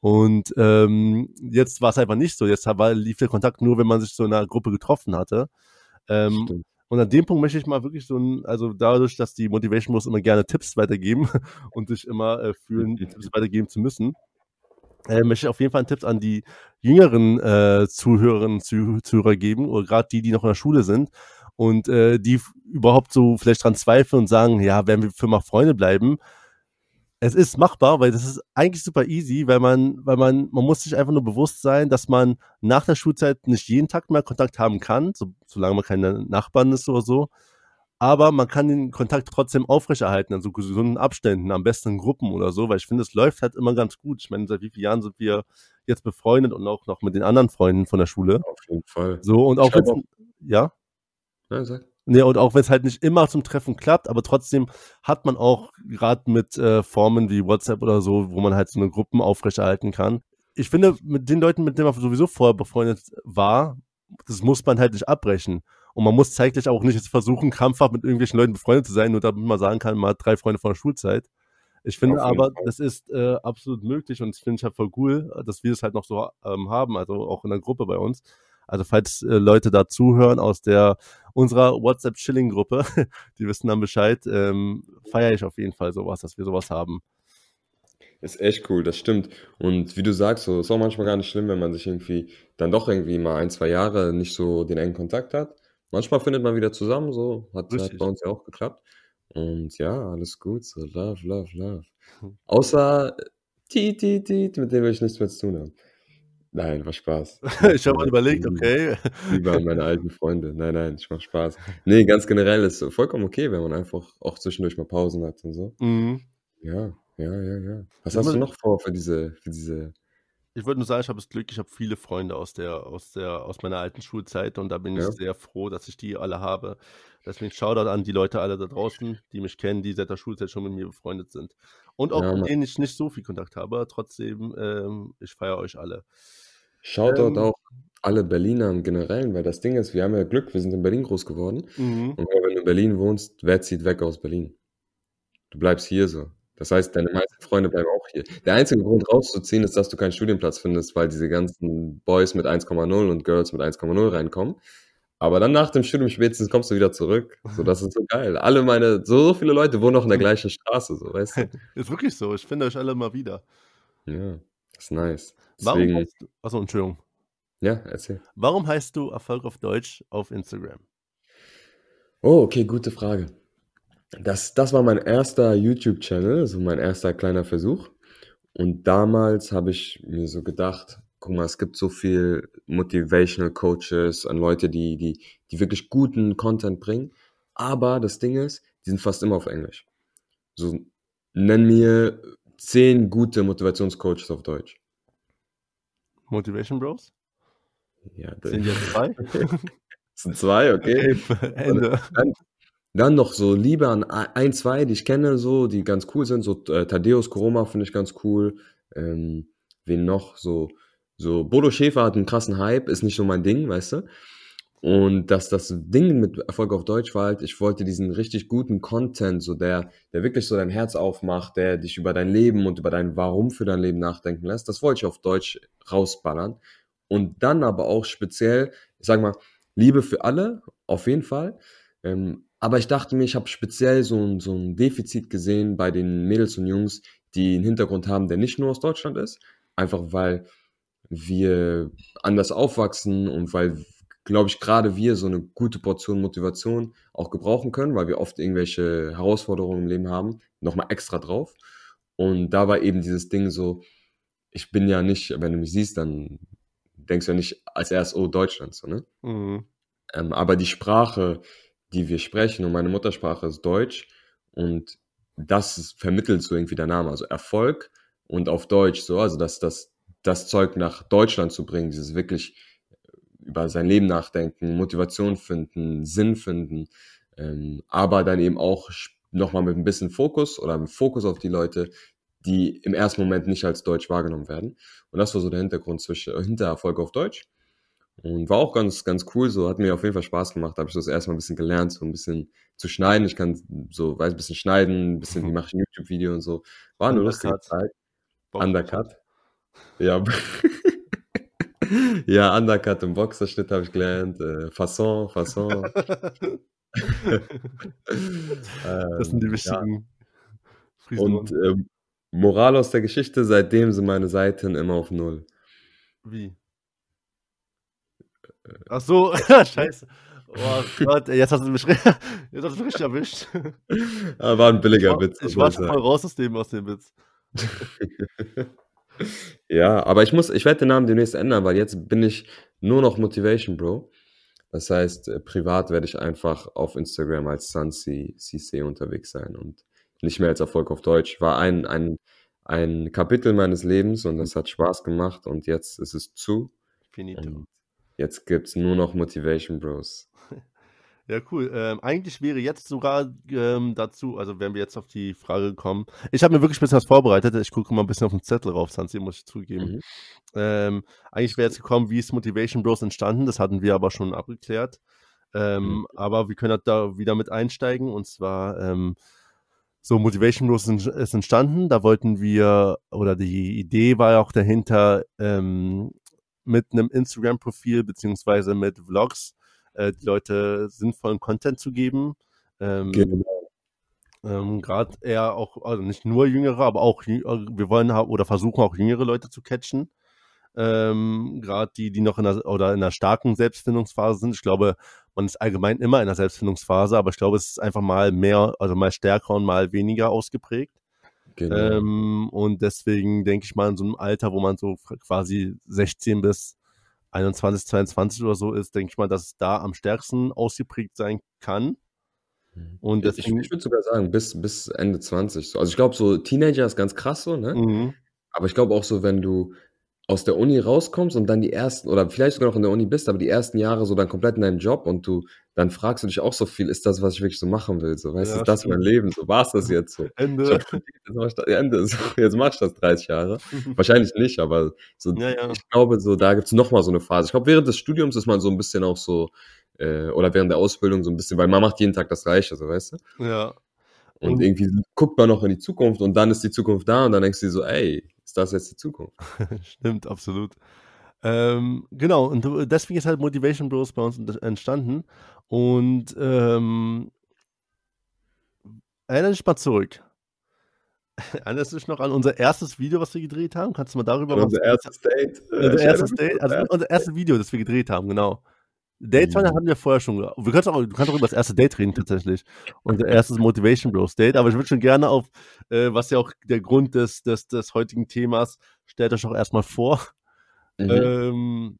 Und ähm, jetzt war es einfach nicht so, jetzt war, lief der Kontakt nur, wenn man sich so in einer Gruppe getroffen hatte. Ähm. Und an dem Punkt möchte ich mal wirklich so ein, also dadurch, dass die Motivation Bros immer gerne Tipps weitergeben und sich immer äh, fühlen, Tipps weitergeben zu müssen, äh, möchte ich auf jeden Fall einen Tipp an die jüngeren äh, Zuhörerinnen und Zuhörer geben, oder gerade die, die noch in der Schule sind und äh, die überhaupt so vielleicht dran zweifeln und sagen, ja, werden wir für mal Freunde bleiben. Es ist machbar, weil das ist eigentlich super easy, weil man, weil man, man muss sich einfach nur bewusst sein, dass man nach der Schulzeit nicht jeden Tag mehr Kontakt haben kann, so, solange man keine Nachbarn ist oder so aber man kann den Kontakt trotzdem aufrechterhalten, an so gesunden Abständen, am besten in Gruppen oder so, weil ich finde, es läuft halt immer ganz gut. Ich meine, seit wie vielen Jahren sind wir jetzt befreundet und auch noch mit den anderen Freunden von der Schule. Auf jeden Fall. So, und auch wenn ja? Ja, sag. Nee, und auch wenn es halt nicht immer zum Treffen klappt, aber trotzdem hat man auch gerade mit äh, Formen wie WhatsApp oder so, wo man halt so eine Gruppen aufrechterhalten kann. Ich finde, mit den Leuten, mit denen man sowieso vorher befreundet war, das muss man halt nicht abbrechen. Und man muss zeitlich auch nicht versuchen, krampfhaft mit irgendwelchen Leuten befreundet zu sein, nur damit man sagen kann, hat drei Freunde von der Schulzeit. Ich finde aber, Fall. das ist äh, absolut möglich und das finde ich halt voll cool, dass wir das halt noch so ähm, haben, also auch in der Gruppe bei uns. Also falls äh, Leute da zuhören aus der unserer WhatsApp-Chilling-Gruppe, die wissen dann Bescheid, ähm, feiere ich auf jeden Fall sowas, dass wir sowas haben. Ist echt cool, das stimmt. Und wie du sagst, so ist auch manchmal gar nicht schlimm, wenn man sich irgendwie dann doch irgendwie mal ein, zwei Jahre nicht so den engen Kontakt hat. Manchmal findet man wieder zusammen, so. Hat, hat bei uns ja auch geklappt. Und ja, alles gut, so. Love, love, love. Außer Tiet, Tiet, Tiet, mit dem will ich nichts mehr zu tun haben. Nein, war Spaß. ich habe mal überlegt, okay. Lieber meine alten Freunde. Nein, nein, ich mach Spaß. Nee, ganz generell ist vollkommen okay, wenn man einfach auch zwischendurch mal Pausen hat und so. Mhm. Ja, ja, ja, ja. Was hast du noch vor für diese, für diese ich würde nur sagen, ich habe das Glück, ich habe viele Freunde aus der, aus der, aus meiner alten Schulzeit und da bin ich sehr froh, dass ich die alle habe. Deswegen Shoutout an die Leute alle da draußen, die mich kennen, die seit der Schulzeit schon mit mir befreundet sind. Und auch Ja, mit denen ich nicht so viel Kontakt habe, trotzdem, ähm, ich feiere euch alle. Shoutout Ähm, auch alle Berliner im Generellen, weil das Ding ist, wir haben ja Glück, wir sind in Berlin groß geworden. mhm. Und wenn du in Berlin wohnst, wer zieht weg aus Berlin? Du bleibst hier so. Das heißt, deine meisten Freunde bleiben auch hier. Der einzige Grund rauszuziehen ist, dass du keinen Studienplatz findest, weil diese ganzen Boys mit 1,0 und Girls mit 1,0 reinkommen. Aber dann nach dem Studium spätestens kommst du wieder zurück. So, das ist so geil. Alle meine, so, so viele Leute wohnen noch in der gleichen Straße, so, weißt du? Ist wirklich so. Ich finde euch alle mal wieder. Ja, ist nice. Deswegen, Warum heißt du, achso, Entschuldigung. Ja, erzähl. Warum heißt du Erfolg auf Deutsch auf Instagram? Oh, okay, gute Frage das, das war mein erster YouTube-Channel, so mein erster kleiner Versuch. Und damals habe ich mir so gedacht, guck mal, es gibt so viel Motivational Coaches an Leute, die, die, die wirklich guten Content bringen. Aber das Ding ist, die sind fast immer auf Englisch. So, nenn mir zehn gute Motivationscoaches auf Deutsch. Motivation Bros? Ja, sind jetzt zwei? sind zwei, okay. okay Ende. Dann, dann noch so Liebe an ein, zwei, die ich kenne, so, die ganz cool sind. So äh, Thaddeus Koroma finde ich ganz cool. Ähm, wen noch? So, so Bodo Schäfer hat einen krassen Hype, ist nicht so mein Ding, weißt du? Und dass das Ding mit Erfolg auf Deutsch war halt, ich wollte diesen richtig guten Content, so der, der wirklich so dein Herz aufmacht, der dich über dein Leben und über dein Warum für dein Leben nachdenken lässt, das wollte ich auf Deutsch rausballern. Und dann aber auch speziell, ich sag mal, Liebe für alle, auf jeden Fall. Ähm, aber ich dachte mir, ich habe speziell so ein, so ein Defizit gesehen bei den Mädels und Jungs, die einen Hintergrund haben, der nicht nur aus Deutschland ist. Einfach weil wir anders aufwachsen und weil, glaube ich, gerade wir so eine gute Portion Motivation auch gebrauchen können, weil wir oft irgendwelche Herausforderungen im Leben haben, nochmal extra drauf. Und da war eben dieses Ding so, ich bin ja nicht, wenn du mich siehst, dann denkst du ja nicht als erst, oh, Deutschland, so, ne? Mhm. Ähm, aber die Sprache, die wir sprechen und meine Muttersprache ist Deutsch und das vermittelt so irgendwie der Name, also Erfolg und auf Deutsch so, also dass das, das Zeug nach Deutschland zu bringen, dieses wirklich über sein Leben nachdenken, Motivation finden, Sinn finden, ähm, aber dann eben auch nochmal mit ein bisschen Fokus oder mit Fokus auf die Leute, die im ersten Moment nicht als Deutsch wahrgenommen werden. Und das war so der Hintergrund zwischen, hinter Erfolg auf Deutsch. Und war auch ganz, ganz cool, so hat mir auf jeden Fall Spaß gemacht. Da habe ich das erstmal ein bisschen gelernt, so ein bisschen zu schneiden. Ich kann so, weiß, ein bisschen schneiden, ein bisschen, wie mache ich ein YouTube-Video und so. War eine lustige Zeit. Undercut. Ja. ja, Undercut im Boxerschnitt habe ich gelernt. Äh, Fasson, Fasson. das sind die Ähm, ja. wichtigen Und Frisuren. ähm, Moral aus der Geschichte, seitdem sind meine Seiten immer auf Null. Wie? Äh, Ach so, scheiße. Oh Gott, jetzt hast du mich, jetzt hast du mich richtig erwischt. Ah, war ein Ich billiger war, Witz, ich war ich schon voll raus aus dem, aus dem Witz. Ja, aber ich muss, ich werde den Namen demnächst ändern, weil jetzt bin ich nur noch Motivation Bro. Das heißt, äh, privat werde ich einfach auf Instagram als Sansi CC unterwegs sein und nicht mehr als Erfolg auf Deutsch. War ein, ein, ein Kapitel meines Lebens und das hat Spaß gemacht und jetzt ist es zu Finito. Jetzt gibt's nur noch Motivation Bros. Ja, cool. Ähm, eigentlich wäre jetzt sogar ähm, dazu, also wenn wir jetzt auf die Frage kommen, ich habe mir wirklich ein bisschen was vorbereitet. Ich gucke mal ein bisschen auf den Zettel rauf, Sansi, muss ich zugeben. Mhm. Ähm, eigentlich wäre jetzt gekommen, wie ist Motivation Bros entstanden? Das hatten wir aber schon abgeklärt. Mhm. Ähm, aber wir können halt da wieder mit einsteigen und zwar ähm, so Motivation Bros ist entstanden. Da wollten wir, oder die Idee war ja auch dahinter, ähm, mit einem Instagram-Profil beziehungsweise mit Vlogs äh, die Leute sinnvollen Content zu geben. Ähm, Genau. ähm, Gerade eher auch, also nicht nur Jüngere, aber auch, äh, wir wollen oder versuchen auch jüngere Leute zu catchen. Ähm, Gerade die, die noch in einer, oder in einer starken Selbstfindungsphase sind. Ich glaube, man ist allgemein immer in einer Selbstfindungsphase, aber ich glaube, es ist einfach mal mehr, also mal stärker und mal weniger ausgeprägt. Genau. Ähm, und deswegen denke ich mal in so einem Alter, wo man so quasi 16 bis 21, 22 oder so ist, denke ich mal, dass es da am stärksten ausgeprägt sein kann. Mhm. Und Ich, ich, deswegen, ich würde sogar sagen, bis, bis Ende 20. So. Also ich glaube, so Teenager ist ganz krass so, ne? mhm, Aber ich glaube auch so, wenn du aus der Uni rauskommst und dann die ersten, oder vielleicht sogar noch in der Uni bist, aber die ersten Jahre so dann komplett in deinem Job und du, dann fragst du dich auch so viel, ist das, was ich wirklich so machen will? So, weißt du, ja, ist das mein stimmt. Leben? So, war es das jetzt so? Ende. jetzt mach ich das, Ende, so, jetzt mach ich das 30 Jahre. Wahrscheinlich nicht, aber so, ja, ja. ich glaube, so, da gibt's noch mal so eine Phase. Ich glaube, während des Studiums ist man so ein bisschen auch so, äh, oder während der Ausbildung so ein bisschen, weil man macht jeden Tag das Gleiche, so, weißt du? Ja. Und Und irgendwie guckt man noch in die Zukunft und dann ist die Zukunft da und dann denkst du dir so, ey, ist das jetzt die Zukunft? stimmt, absolut. Ähm, genau, und deswegen ist halt Motivation Bros bei uns ent- entstanden. Und ähm, erinnere dich mal zurück. Erinnerst du dich noch an unser erstes Video, was wir gedreht haben? Kannst du mal darüber An was unser erstes Date. Äh, Unser erstes Date, also unser erstes Video, das wir gedreht haben, genau. Dates Mhm. hatten wir vorher schon. Wir können auch, du kannst auch über das erste Date reden, tatsächlich. Unser erstes Motivation Bros Date. Aber ich würde schon gerne auf, äh, was ja auch der Grund des, des, des heutigen Themas, stellt euch doch erstmal vor, Mhm. ähm,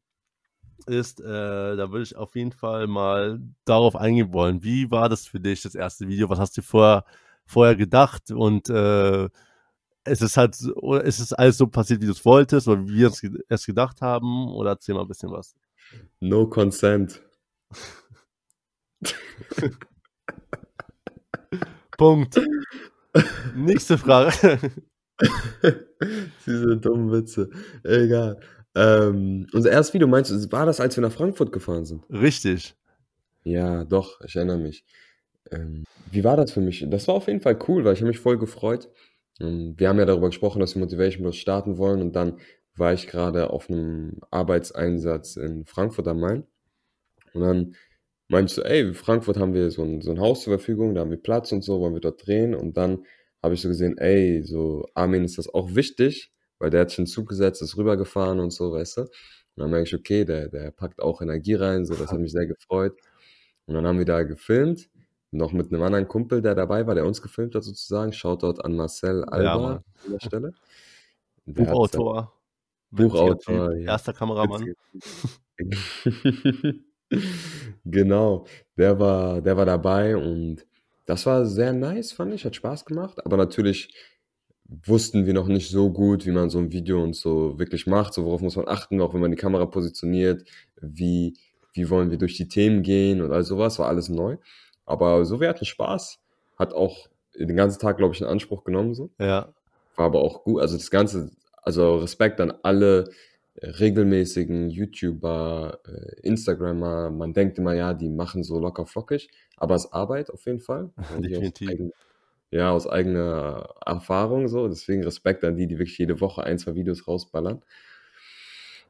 ist, äh, da würde ich auf jeden Fall mal darauf eingehen wollen. Wie war das für dich, das erste Video? Was hast du vorher, vorher gedacht? Und äh, ist es halt, so- oder ist es alles so passiert, wie du es wolltest, oder wie wir es es gedacht haben? Oder erzähl mal ein bisschen was. No consent. Punkt. Nächste Frage. Diese dummen Witze. Egal. Ähm, unser erstes Video, meinst du, war das, als wir nach Frankfurt gefahren sind? Richtig. Ja, doch, ich erinnere mich. Ähm, wie war das für mich? Das war auf jeden Fall cool, weil ich habe mich voll gefreut. Ähm, wir haben ja darüber gesprochen, dass wir Motivation Bros starten wollen und dann war ich gerade auf einem Arbeitseinsatz in Frankfurt am Main und dann meinte ich so, ey, Frankfurt haben wir so ein, so ein Haus zur Verfügung, da haben wir Platz und so, wollen wir dort drehen und dann habe ich so gesehen, ey, so Armin ist das auch wichtig, weil der hat sich in den Zug gesetzt, ist rübergefahren und so, weißt du. Und dann merke ich, okay, der, der packt auch Energie rein, so, das hat mich sehr gefreut. Und dann haben wir da gefilmt, noch mit einem anderen Kumpel, der dabei war, der uns gefilmt hat sozusagen. Shoutout an Marcel Ja, Alba Mann. an der Stelle. Der Buchautor. Buchautor, Typ, ja. Erster Kameramann. Genau, der war, der war dabei und das war sehr nice, fand ich, hat Spaß gemacht. Aber natürlich wussten wir noch nicht so gut, wie man so ein Video und so wirklich macht. So, worauf muss man achten, auch wenn man die Kamera positioniert, wie, wie wollen wir durch die Themen gehen und all sowas, war alles neu. Aber so, wir hatten Spaß. Hat auch den ganzen Tag, glaube ich, in Anspruch genommen, so. Ja. War aber auch gut. Also das Ganze, also Respekt an alle äh, regelmäßigen YouTuber, äh, Instagrammer. Man denkt immer, ja, die machen so locker flockig, aber es ist Arbeit auf jeden Fall. Und die aus Definitiv. eigen- ja, aus eigener Erfahrung so. Deswegen Respekt an die, die wirklich jede Woche ein, zwei Videos rausballern.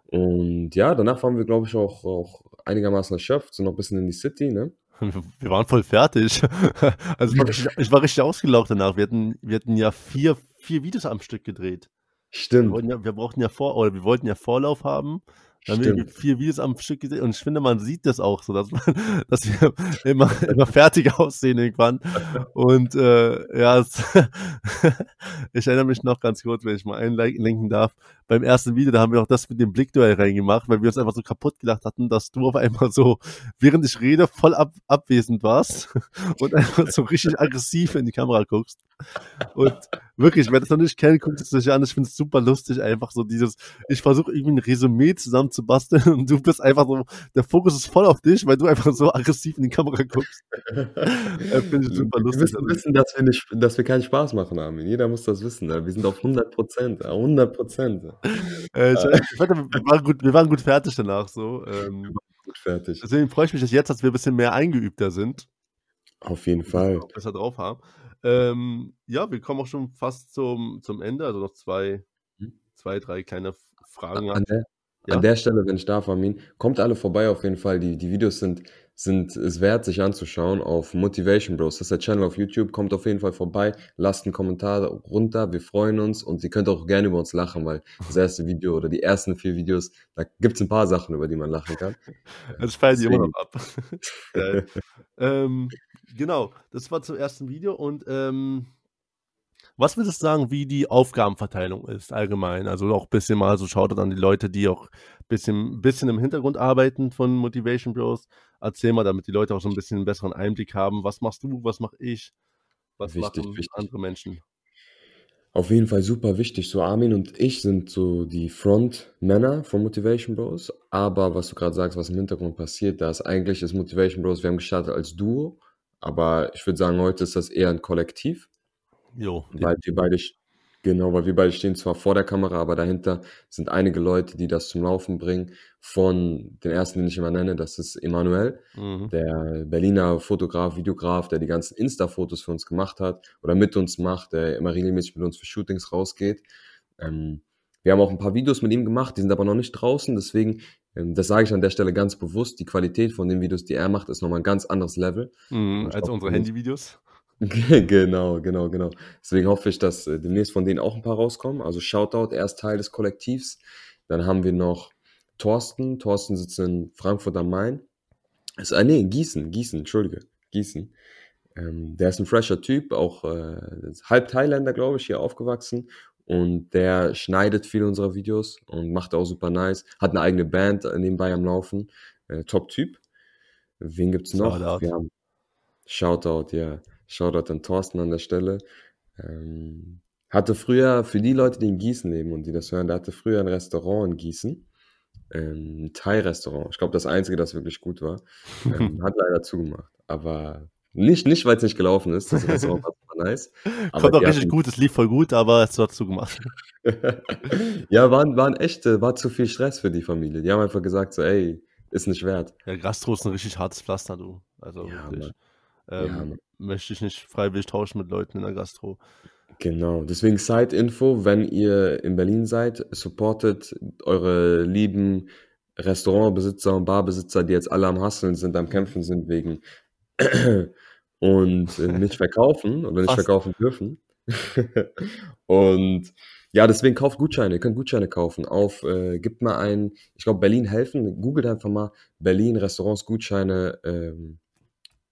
Und ja, danach waren wir, glaube ich, auch, auch einigermaßen erschöpft, sind noch ein bisschen in die City, ne? Wir waren voll fertig. Also ich war richtig, ich war richtig ausgelaugt danach. Wir hatten, wir hatten ja vier, vier Videos am Stück gedreht. Wir, Stimmt, wollten ja, wir brauchten ja vor, oder wir wollten ja Vorlauf haben. Dann haben wir vier Videos am Stück gedreht und ich finde, man sieht das auch so, dass, man, dass wir immer, immer fertig aussehen irgendwann. Und äh, ja, es, ich erinnere mich noch ganz kurz, wenn ich mal einlenken darf. Beim ersten Video, da haben wir auch das mit dem Blickduell reingemacht, weil wir uns einfach so kaputt gedacht hatten, dass du auf einmal so, während ich rede, voll ab, abwesend warst und einfach so richtig aggressiv in die Kamera guckst. Und wirklich, wer das noch nicht kennt, guckt es sich an. Ich finde es super lustig, einfach so dieses, ich versuche irgendwie ein Resümee zusammenzubasteln und du bist einfach so, der Fokus ist voll auf dich, weil du einfach so aggressiv in die Kamera guckst. Äh, finde ich super Wir lustig. müssen Also, wissen, dass wir, nicht, dass wir keinen Spaß machen, Armin. Jeder muss das wissen. Wir sind auf 100 Prozent. 100 Prozent. äh, ich, ich wette, wir, waren gut, wir waren gut fertig danach so. Wir Ähm, gut fertig. deswegen freue ich mich, dass jetzt, dass wir ein bisschen mehr eingeübter sind. Auf jeden Fall. besser drauf haben. Ähm, ja, wir kommen auch schon fast zum, zum Ende, also noch zwei, Hm? zwei, drei kleine Fragen. An der, Ja? an der Stelle, wenn ich darf, Armin, kommt alle vorbei auf jeden Fall. Die, die Videos sind, sind es wert, sich anzuschauen auf Motivation Bros. Das ist der Channel auf YouTube. Kommt auf jeden Fall vorbei. Lasst einen Kommentar runter. Wir freuen uns und ihr könnt auch gerne über uns lachen, weil das erste Video oder die ersten vier Videos, da gibt es ein paar Sachen, über die man lachen kann. Ich feiere die immer noch ab. Ähm, genau, das war zum ersten Video und ähm, was würdest du sagen, wie die Aufgabenverteilung ist allgemein? Also auch ein bisschen mal so schaut an die Leute, die auch ein bisschen, bisschen im Hintergrund arbeiten von Motivation Bros. Erzähl mal, damit die Leute auch so ein bisschen einen besseren Einblick haben. Was machst du, was mache ich, was Wichtig, machen wichtig. andere Menschen? Auf jeden Fall super wichtig. So Armin und ich sind so die Frontmänner von Motivation Bros. Aber was du gerade sagst, was im Hintergrund passiert, da ist eigentlich ist Motivation Bros. Wir haben gestartet als Duo, aber ich würde sagen, heute ist das eher ein Kollektiv, Jo, weil wir beide genau, weil wir beide stehen zwar vor der Kamera, aber dahinter sind einige Leute, die das zum Laufen bringen. Von den ersten, den ich immer nenne, das ist Emanuel mhm. der Berliner Fotograf, Videograf, der die ganzen Insta-Fotos für uns gemacht hat oder mit uns macht, der immer regelmäßig mit uns für Shootings rausgeht. Ähm, wir haben auch ein paar Videos mit ihm gemacht, die sind aber noch nicht draußen, deswegen, das sage ich an der Stelle ganz bewusst, die Qualität von den Videos, die er macht, ist nochmal ein ganz anderes Level. Mhm, als unsere Handyvideos. Genau, genau, genau. Deswegen hoffe ich, dass äh, demnächst von denen auch ein paar rauskommen. Also Shoutout, er ist Teil des Kollektivs. Dann haben wir noch Thorsten. Thorsten sitzt in Frankfurt am Main. Ist, äh, nee, Gießen, Gießen, Entschuldige, Gießen. Ähm, der ist ein fresher Typ, auch äh, halb Thailänder, glaube ich, hier aufgewachsen. Und der schneidet viele unserer Videos und macht auch super nice. Hat eine eigene Band äh, nebenbei am Laufen. Äh, Top-Typ. Wen gibt's noch? Shoutout. Wir haben Shoutout, ja. Shoutout an Thorsten an der Stelle. Ähm, hatte früher, für die Leute, die in Gießen leben und die das hören, der hatte früher ein Restaurant in Gießen. Ähm, ein Thai-Restaurant. Ich glaube, das einzige, das wirklich gut war. Ähm, hat leider zugemacht. Aber nicht, nicht weil es nicht gelaufen ist. Das Restaurant war super nice. Aber Kommt auch richtig hatten, gut, es lief voll gut, aber es hat zugemacht. ja, waren, waren echt, äh, war zu viel Stress für die Familie. Die haben einfach gesagt, so, ey, ist nicht wert. Ja, Gastro ist ein richtig hartes Pflaster, du. Also Ja, wirklich. Ja, Ähm, Mann. möchte ich nicht freiwillig tauschen mit Leuten in der Gastro. Genau, deswegen Side-Info, wenn ihr in Berlin seid, supportet eure lieben Restaurantbesitzer und Barbesitzer, die jetzt alle am Hasseln sind, am Kämpfen sind wegen und äh, nicht verkaufen oder nicht Fast. verkaufen dürfen. Und ja, deswegen kauft Gutscheine, ihr könnt Gutscheine kaufen auf, äh, gebt mal ein, ich glaube Berlin helfen, googelt einfach mal Berlin Restaurants Gutscheine ähm,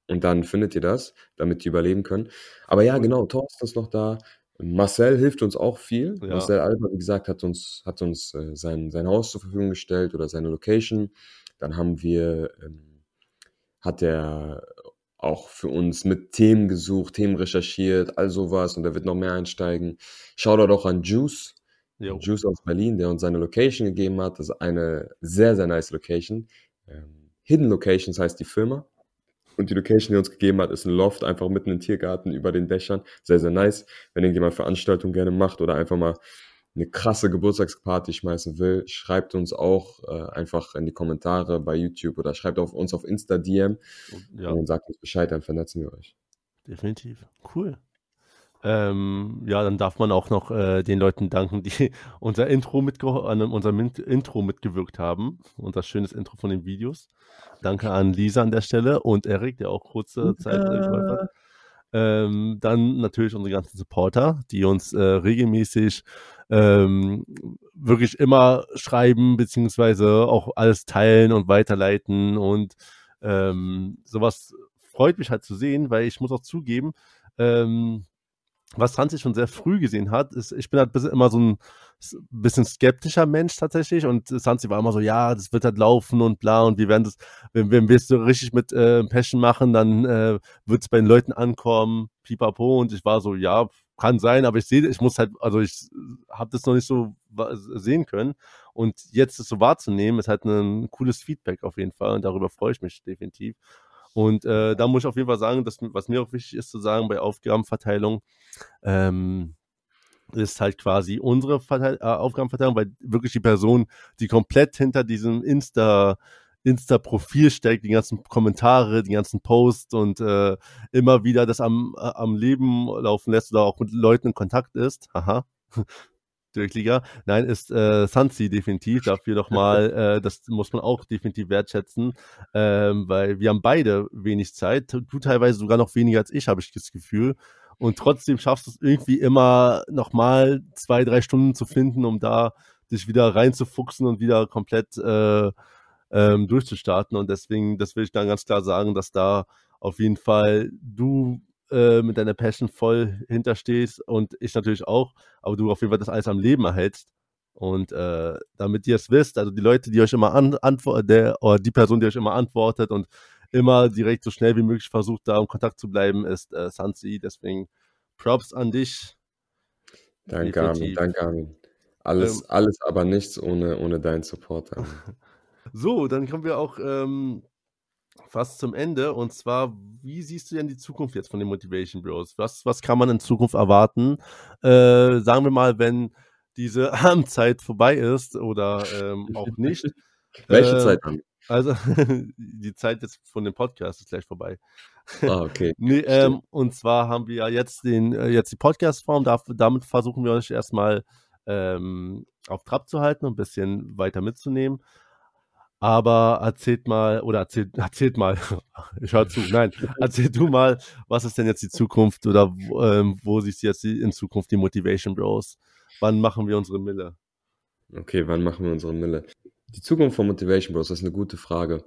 und dann findet ihr das, damit die überleben können. Aber ja, genau, Thorsten ist noch da. Marcel hilft uns auch viel. Ja. Marcel Alba, wie gesagt, hat uns, hat uns äh, sein, sein Haus zur Verfügung gestellt oder seine Location. Dann haben wir, ähm, hat er auch für uns mit Themen gesucht, Themen recherchiert, all sowas und er wird noch mehr einsteigen. Shoutout auch an Juice, Jo. Juice aus Berlin, der uns seine Location gegeben hat. Das ist eine sehr, sehr nice Location. Ähm, Hidden Locations heißt die Firma. Und die Location, die er uns gegeben hat, ist ein Loft, einfach mitten im Tiergarten über den Dächern. Sehr, sehr nice. Wenn irgendjemand Veranstaltungen gerne macht oder einfach mal eine krasse Geburtstagsparty schmeißen will, schreibt uns auch äh, einfach in die Kommentare bei YouTube oder schreibt auf uns auf Insta DM Ja, und sagt uns Bescheid, dann vernetzen wir euch. definitiv. Cool. Ähm, ja, dann darf man auch noch äh, den Leuten danken, die unser Intro an unserem Intro mitgewirkt haben. Unser schönes Intro von den Videos. Danke an Lisa an der Stelle und Erik, der auch kurze Zeit äh, hat. Ähm, dann natürlich unsere ganzen Supporter, die uns äh, regelmäßig ähm, wirklich immer schreiben, beziehungsweise auch alles teilen und weiterleiten. Und ähm, sowas freut mich halt zu sehen, weil ich muss auch zugeben, ähm, was Franzi schon sehr früh gesehen hat, ist, ich bin halt immer so ein bisschen skeptischer Mensch tatsächlich und Sansi war immer so, ja, das wird halt laufen und bla und wir werden das, wenn, wenn wir es so richtig mit äh, Passion machen, dann äh, wird es bei den Leuten ankommen, pipapo und ich war so, ja, kann sein, aber ich sehe, ich muss halt, also ich habe das noch nicht so sehen können und jetzt es so wahrzunehmen, ist halt ein cooles Feedback auf jeden Fall und darüber freue ich mich definitiv und äh, da muss ich auf jeden Fall sagen, dass, was mir auch wichtig ist zu sagen bei Aufgabenverteilung, ähm, ist halt quasi unsere Verteil äh, Aufgabenverteilung, weil wirklich die Person, die komplett hinter diesem Insta Insta-Profil steckt, die ganzen Kommentare, die ganzen Posts und äh, immer wieder das am, äh, am Leben laufen lässt oder auch mit Leuten in Kontakt ist. Haha. Liga. Nein, ist äh, Sansi definitiv. Dafür nochmal, äh, das muss man auch definitiv wertschätzen, ähm, weil wir haben beide wenig Zeit. Du teilweise sogar noch weniger als ich, habe ich das Gefühl. Und trotzdem schaffst du es irgendwie immer nochmal zwei, drei Stunden zu finden, um da dich wieder reinzufuchsen und wieder komplett äh, ähm, durchzustarten. Und deswegen, das will ich dann ganz klar sagen, dass da auf jeden Fall du äh, mit deiner Passion voll hinterstehst und ich natürlich auch, aber du auf jeden Fall das alles am Leben erhältst. Und äh, damit ihr es wisst, also die Leute, die euch immer an, antworten, oder die Person, die euch immer antwortet und immer direkt so schnell wie möglich versucht, da im Kontakt zu bleiben, ist äh, Sansi. Deswegen Props an dich. Danke, Armin. Danke, Armin. Alles, ähm, alles aber nichts ohne, ohne deinen Support. so, dann kommen wir auch ähm, fast zum Ende. Und zwar, wie siehst du denn die Zukunft jetzt von den Motivation Bros? Was, was kann man in Zukunft erwarten? Äh, sagen wir mal, wenn diese Amtszeit vorbei ist oder ähm, auch nicht. Welche äh, Zeit dann? Also, die Zeit jetzt von dem Podcast ist gleich vorbei. Ah, okay. nee, ähm, und zwar haben wir ja jetzt, den, äh, jetzt die Podcast-Form. damit versuchen wir euch erstmal ähm, auf Trab zu halten und ein bisschen weiter mitzunehmen. Aber erzählt mal, oder erzählt, erzählt mal, ich höre zu, nein, erzähl du mal, was ist denn jetzt die Zukunft oder ähm, wo siehst du jetzt in Zukunft die Motivation Bros? Wann machen wir unsere Mille? Okay, wann machen wir unsere Mille? Die Zukunft von Motivation Bros, das ist eine gute Frage.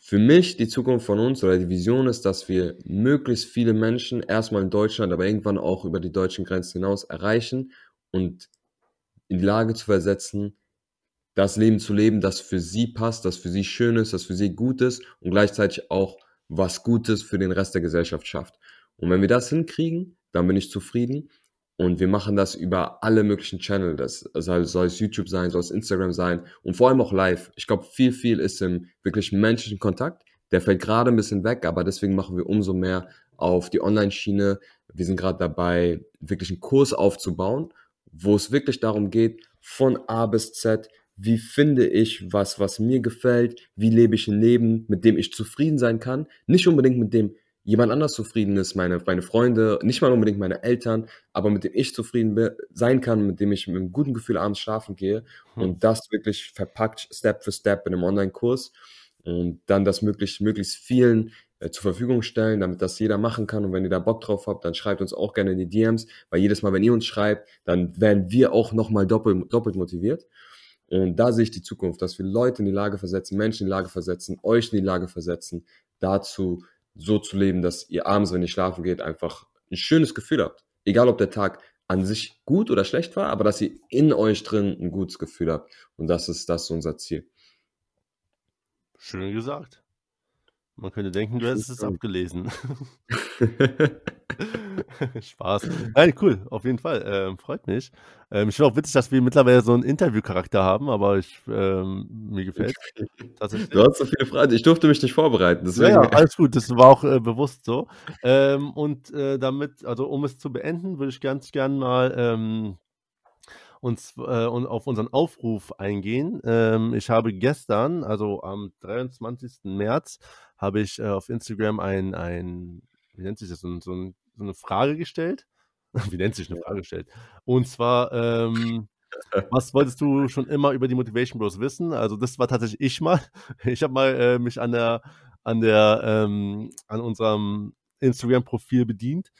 Für mich, die Zukunft von uns oder die Vision ist, dass wir möglichst viele Menschen erstmal in Deutschland, aber irgendwann auch über die deutschen Grenzen hinaus erreichen und in die Lage zu versetzen, das Leben zu leben, das für sie passt, das für sie schön ist, das für sie gut ist und gleichzeitig auch was Gutes für den Rest der Gesellschaft schafft. Und wenn wir das hinkriegen, dann bin ich zufrieden. Und wir machen das über alle möglichen Channel. Das soll, soll es YouTube sein, soll es Instagram sein und vor allem auch live. Ich glaube, viel, viel ist im wirklich menschlichen Kontakt. Der fällt gerade ein bisschen weg, aber deswegen machen wir umso mehr auf die Online-Schiene. Wir sind gerade dabei, wirklich einen Kurs aufzubauen, wo es wirklich darum geht, von A bis Z wie finde ich was, was mir gefällt, wie lebe ich ein Leben, mit dem ich zufrieden sein kann. Nicht unbedingt mit dem jemand anders zufrieden ist, meine, meine Freunde, nicht mal unbedingt meine Eltern, aber mit dem ich zufrieden sein kann, mit dem ich mit einem guten Gefühl abends schlafen gehe hm. und das wirklich verpackt Step für Step in einem Online-Kurs und dann das möglichst, möglichst vielen äh, zur Verfügung stellen, damit das jeder machen kann und wenn ihr da Bock drauf habt, dann schreibt uns auch gerne in die DMs, weil jedes Mal, wenn ihr uns schreibt, dann werden wir auch nochmal doppelt, doppelt motiviert. Und da sehe ich die Zukunft, dass wir Leute in die Lage versetzen, Menschen in die Lage versetzen, euch in die Lage versetzen, dazu so zu leben, dass ihr abends, wenn ihr schlafen geht, einfach ein schönes Gefühl habt. Egal, ob der Tag an sich gut oder schlecht war, aber dass ihr in euch drin ein gutes Gefühl habt. Und das ist das ist unser Ziel. Schön gesagt. Man könnte denken, du hättest es abgelesen. Spaß. Nein, cool, auf jeden Fall. Ähm, freut mich. Ähm, ich finde auch witzig, dass wir mittlerweile so einen Interviewcharakter haben, aber ich, ähm, mir gefällt Du hast so viele Fragen. Ich durfte mich nicht vorbereiten. Deswegen. Ja, ja, alles gut. Das war auch äh, bewusst so. Ähm, und äh, damit, also um es zu beenden, würde ich ganz gern mal uns äh, und auf unseren Aufruf eingehen. Ähm, ich habe gestern, also am 23. März, habe ich äh, auf Instagram ein, ein, wie nennt sich das, so, so, so, eine Frage gestellt. Wie nennt sich eine Frage gestellt? Und zwar, ähm, was wolltest du schon immer über die Motivation Bros wissen? Also das war tatsächlich ich mal. Ich habe mal äh, mich an der, an der, ähm, an unserem Instagram-Profil bedient.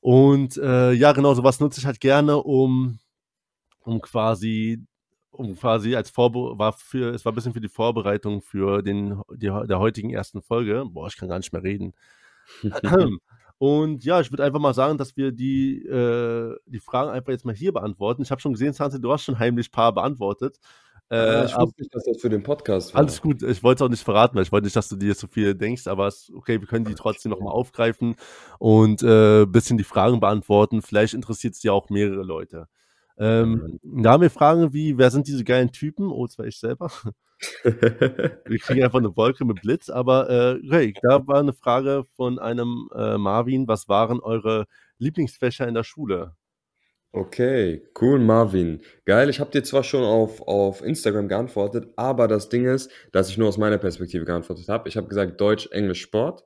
Und äh, ja, genau, sowas nutze ich halt gerne, um, um quasi, um quasi als Vorbe war für, es war ein bisschen für die Vorbereitung für den, die, der heutigen ersten Folge. Boah, ich kann gar nicht mehr reden. Und ja, ich würde einfach mal sagen, dass wir die, äh, die Fragen einfach jetzt mal hier beantworten. Ich habe schon gesehen, Sanse, du hast schon heimlich ein paar beantwortet. Äh, ich wusste nicht, dass das für den Podcast war. Alles gut, ich wollte es auch nicht verraten, weil ich wollte nicht, dass du dir so viel denkst, aber es, okay, wir können die trotzdem nochmal aufgreifen und ein äh, bisschen die Fragen beantworten. Vielleicht interessiert es ja auch mehrere Leute. Ähm, da haben wir Fragen wie, wer sind diese geilen Typen? Oh, das war ich selber. wir kriegen einfach eine Wolke mit Blitz, aber äh, okay, da war eine Frage von einem äh, Marvin, was waren eure Lieblingsfächer in der Schule? Okay, cool, Marvin. Geil, ich habe dir zwar schon auf, auf Instagram geantwortet, aber das Ding ist, dass ich nur aus meiner Perspektive geantwortet habe. Ich habe gesagt Deutsch, Englisch, Sport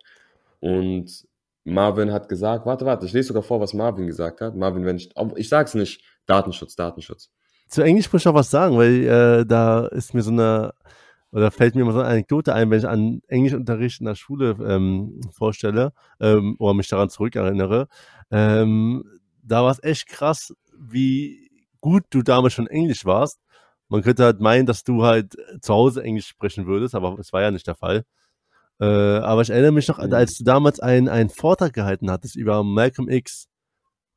und Marvin hat gesagt, warte, warte, ich lese sogar vor, was Marvin gesagt hat. Marvin, wenn ich, ich sag's nicht, Datenschutz, Datenschutz. Zu Englisch muss ich auch was sagen, weil äh, da ist mir so eine, oder fällt mir immer so eine Anekdote ein, wenn ich an Englischunterricht in der Schule ähm, vorstelle ähm, oder mich daran zurückerinnere. Ähm, da war es echt krass, wie gut du damals schon Englisch warst. Man könnte halt meinen, dass du halt zu Hause Englisch sprechen würdest, aber es war ja nicht der Fall. Äh, aber ich erinnere mich noch, als du damals einen Vortrag gehalten hattest über Malcolm X,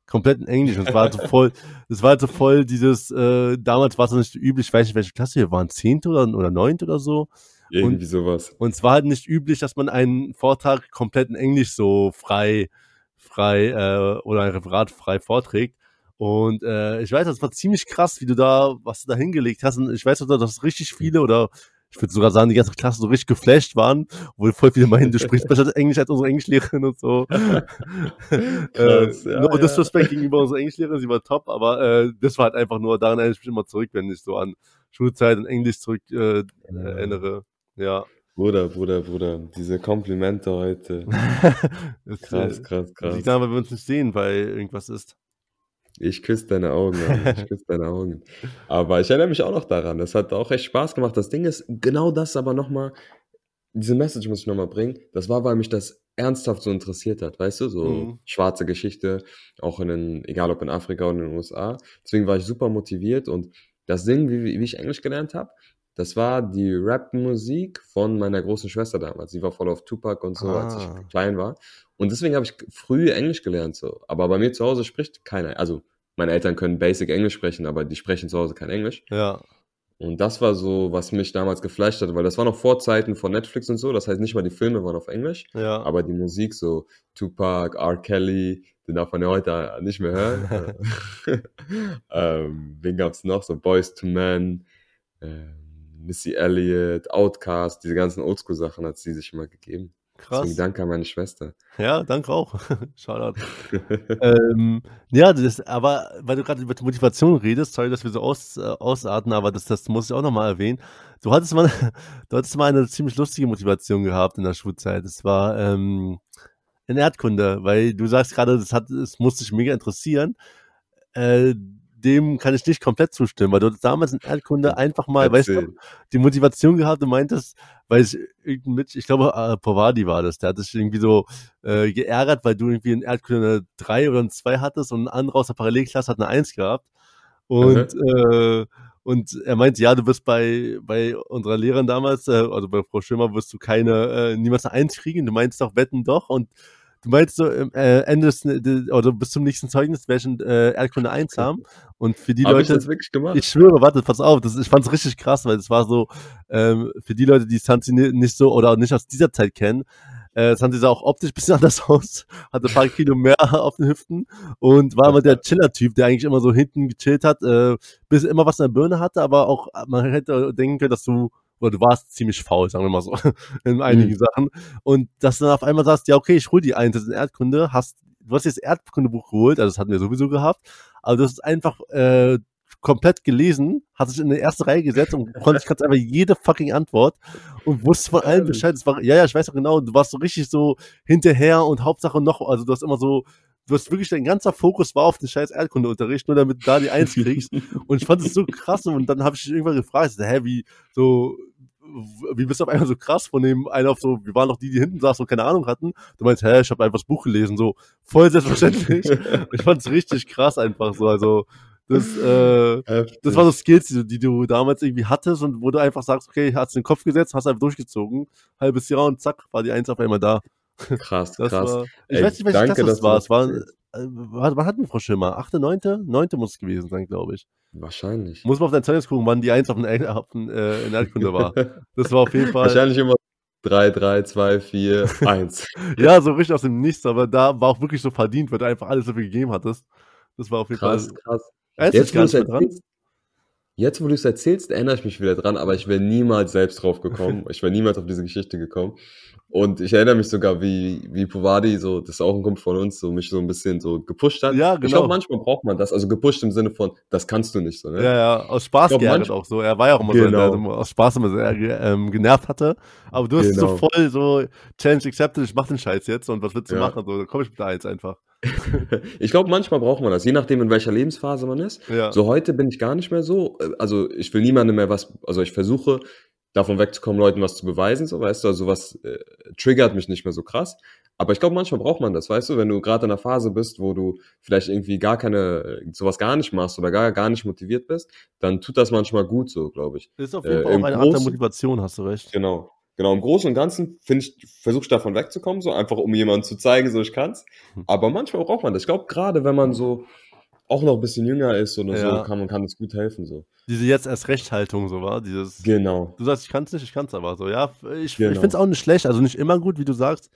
komplett in Englisch. Und es war halt so voll, es war halt so voll dieses, äh, damals war es nicht üblich, ich weiß nicht, welche Klasse wir waren, zehnte oder, oder neunte oder so. Irgendwie und, sowas. Und es war halt nicht üblich, dass man einen Vortrag komplett in Englisch so frei, frei, äh, oder ein Referat frei vorträgt. Und äh, ich weiß, das war ziemlich krass, wie du da, was du da hingelegt hast. Und ich weiß, dass richtig viele oder ich würde sogar sagen, die ganze Klasse so richtig geflasht waren, obwohl voll viele meinen, du sprichst besser Englisch als unsere Englischlehrerin und so. Krass, äh, ja, no ja. disrespect gegenüber unserer Englischlehrerin, sie war top, aber äh, das war halt einfach nur, daran erinnere ich mich immer zurück, wenn ich so an Schulzeit und Englisch zurück äh, erinnere. Ja. Bruder, Bruder, Bruder, diese Komplimente heute. krass, krass, krass. Liegt daran, weil wir uns nicht sehen, weil irgendwas ist. Ich küsse deine Augen, Mann. ich küsse deine Augen. Aber ich erinnere mich auch noch daran. Das hat auch echt Spaß gemacht. Das Ding ist, genau das aber nochmal, diese Message muss ich nochmal bringen. Das war, weil mich das ernsthaft so interessiert hat, weißt du, so mhm. schwarze Geschichte, auch in den, egal ob in Afrika oder in den USA. Deswegen war ich super motiviert und das Ding, wie, wie ich Englisch gelernt habe, das war die Rap-Musik von meiner großen Schwester damals. Sie war voll auf Tupac und so, ah. als ich ah. klein war. Und deswegen habe ich früh Englisch gelernt. So. Aber bei mir zu Hause spricht keiner. Also meine Eltern können Basic Englisch sprechen, aber die sprechen zu Hause kein Englisch. Ja. Und das war so, was mich damals geflasht hat, weil das war noch vor Zeiten von Netflix und so. Das heißt, nicht mal die Filme waren auf Englisch, ja. aber die Musik, so Tupac, R. Kelly, den darf man ja heute nicht mehr hören. ähm, wen gab's noch? So Boys to Men, äh, Missy Elliott, Outcast, diese ganzen Oldschool-Sachen hat sie sich immer gegeben. Krass. Deswegen danke an meine Schwester. Ja, danke auch. Shoutout. ähm, ja, das, aber weil du gerade über Motivation redest, sorry, dass wir so aus, äh, ausarten, aber das, das muss ich auch nochmal erwähnen. Du hattest, mal, du hattest mal eine ziemlich lustige Motivation gehabt in der Schulzeit. Es war ähm, in Erdkunde, weil du sagst gerade, das, hat, das muss dich mega interessieren. Äh, dem kann ich nicht komplett zustimmen, weil du damals in Erdkunde einfach mal, Erzähl. weißt du, die Motivation gehabt und meintest, weil ich mit, ich glaube, äh, Povadi war das, der hat sich irgendwie so äh, geärgert, weil du irgendwie in Erdkunde eine 3 oder eine 2 hattest und ein anderer aus der Parallelklasse hat eine 1 gehabt. Und, mhm. äh, und er meinte, ja, du wirst bei, bei unserer Lehrerin damals, äh, also bei Frau Schimmer, wirst du keine, äh, niemals eine 1 kriegen. Du meinst doch, wetten doch. Und Du meinst so, äh, Ende des, oder bis zum nächsten Zeugnis werde ich in äh, Erdkunde 1 haben. Und für die Hab Leute. Ich das wirklich gemacht? Ich schwöre, warte, pass auf, das, ich fand's richtig krass, weil es war so, ähm, für die Leute, die Santi nicht so oder nicht aus dieser Zeit kennen, äh, Santi sah auch optisch ein bisschen anders aus, hatte ein paar Kilo mehr auf den Hüften und war immer der Chiller-Typ, der eigentlich immer so hinten gechillt hat, äh, bis immer was in der Birne hatte, aber auch, man hätte denken können, dass du oder du warst ziemlich faul, sagen wir mal so, in einigen mhm. Sachen. Und dass du dann auf einmal sagst, ja, okay, ich hol die Eins in Erdkunde, hast, du hast jetzt Erdkundebuch geholt, also das hatten wir sowieso gehabt, aber du hast einfach äh, komplett gelesen, hast dich in die erste Reihe gesetzt und konntest kannst einfach jede fucking Antwort und wusstest von allem Bescheid. Das war, ja, ja, ich weiß auch genau, du warst so richtig so hinterher und Hauptsache noch, also du hast immer so du hast wirklich dein ganzer Fokus war auf den scheiß Erdkundeunterricht, nur damit du da die Eins kriegst. und ich fand es so krass und dann habe ich dich irgendwann gefragt, so, hä, wie, so, wie bist du auf einmal so krass von dem einen auf so, wir waren doch die, die hinten saßen und keine Ahnung hatten. Du meinst, hä, ich habe einfach das Buch gelesen, so voll selbstverständlich. ich fand's richtig krass einfach so, also das, äh, das war so Skills, die, die, du damals irgendwie hattest und wo du einfach sagst, okay, hast den Kopf gesetzt, hast einfach durchgezogen, halbes Jahr und zack, war die Eins auf einmal da. Krass, das krass. War, ich Ey, weiß nicht, welche danke, Klasse das war. Es war, äh, wann hatten wir Frau Schimmer? Achte, neunte? Neunte muss es gewesen sein, glaube ich. Wahrscheinlich. Muss man auf dein Zeugnis gucken, wann die Eins auf den, auf den äh, in Erdkunde war. Das war auf jeden Fall. Wahrscheinlich immer 3, 3, 2, 4, 1. ja, so richtig aus dem Nichts, aber da war auch wirklich so verdient, weil du einfach alles so viel gegeben hattest. Das war auf jeden krass, Fall. Krass, krass. Jetzt, wo erzählst, jetzt, wo du es erzählst, erinnere ich mich wieder dran, aber ich wäre niemals selbst drauf gekommen. ich wäre niemals auf diese Geschichte gekommen. Und ich erinnere mich sogar, wie, wie Povadi, so, das ist auch ein Kumpel von uns, so mich so ein bisschen so gepusht hat. Ja, genau. Ich glaube, manchmal braucht man das, also gepusht im Sinne von, das kannst du nicht so, ne? Ja, ja, aus Spaß glaub, geärgert auch so. Er war ja auch immer genau. so, der aus Spaß immer sehr ähm, genervt hatte. Aber du hast genau. so voll so, Challenge accepted, ich mach den Scheiß jetzt und was willst du ja. machen? So, da komme ich mit der Eins einfach. ich glaube, manchmal braucht man das, je nachdem, in welcher Lebensphase man ist. Ja. So heute bin ich gar nicht mehr so. Äh, also ich will niemandem mehr was, also ich versuche davon wegzukommen, Leuten was zu beweisen, so weißt du, also was äh, triggert mich nicht mehr so krass. Aber ich glaube, manchmal braucht man das, weißt du, wenn du gerade in einer Phase bist, wo du vielleicht irgendwie gar keine, sowas gar nicht machst oder gar, gar nicht motiviert bist, dann tut das manchmal gut so, glaube ich. Das ist auf jeden äh, Fall auch eine Art der Motivation, hast du recht. Genau. Genau, im Großen und Ganzen finde ich, versuche ich davon wegzukommen, so einfach um jemandem zu zeigen, so ich kann's. Hm. Aber manchmal braucht man das. Ich glaube, gerade wenn man so auch noch ein bisschen jünger ist oder ja. so, kann man kann es gut helfen. so. Diese jetzt erst Rechthaltung so war, dieses. Genau. Du sagst, ich kann es nicht, ich kann es aber so. Ja, ich, genau. ich finde es auch nicht schlecht, also nicht immer gut, wie du sagst,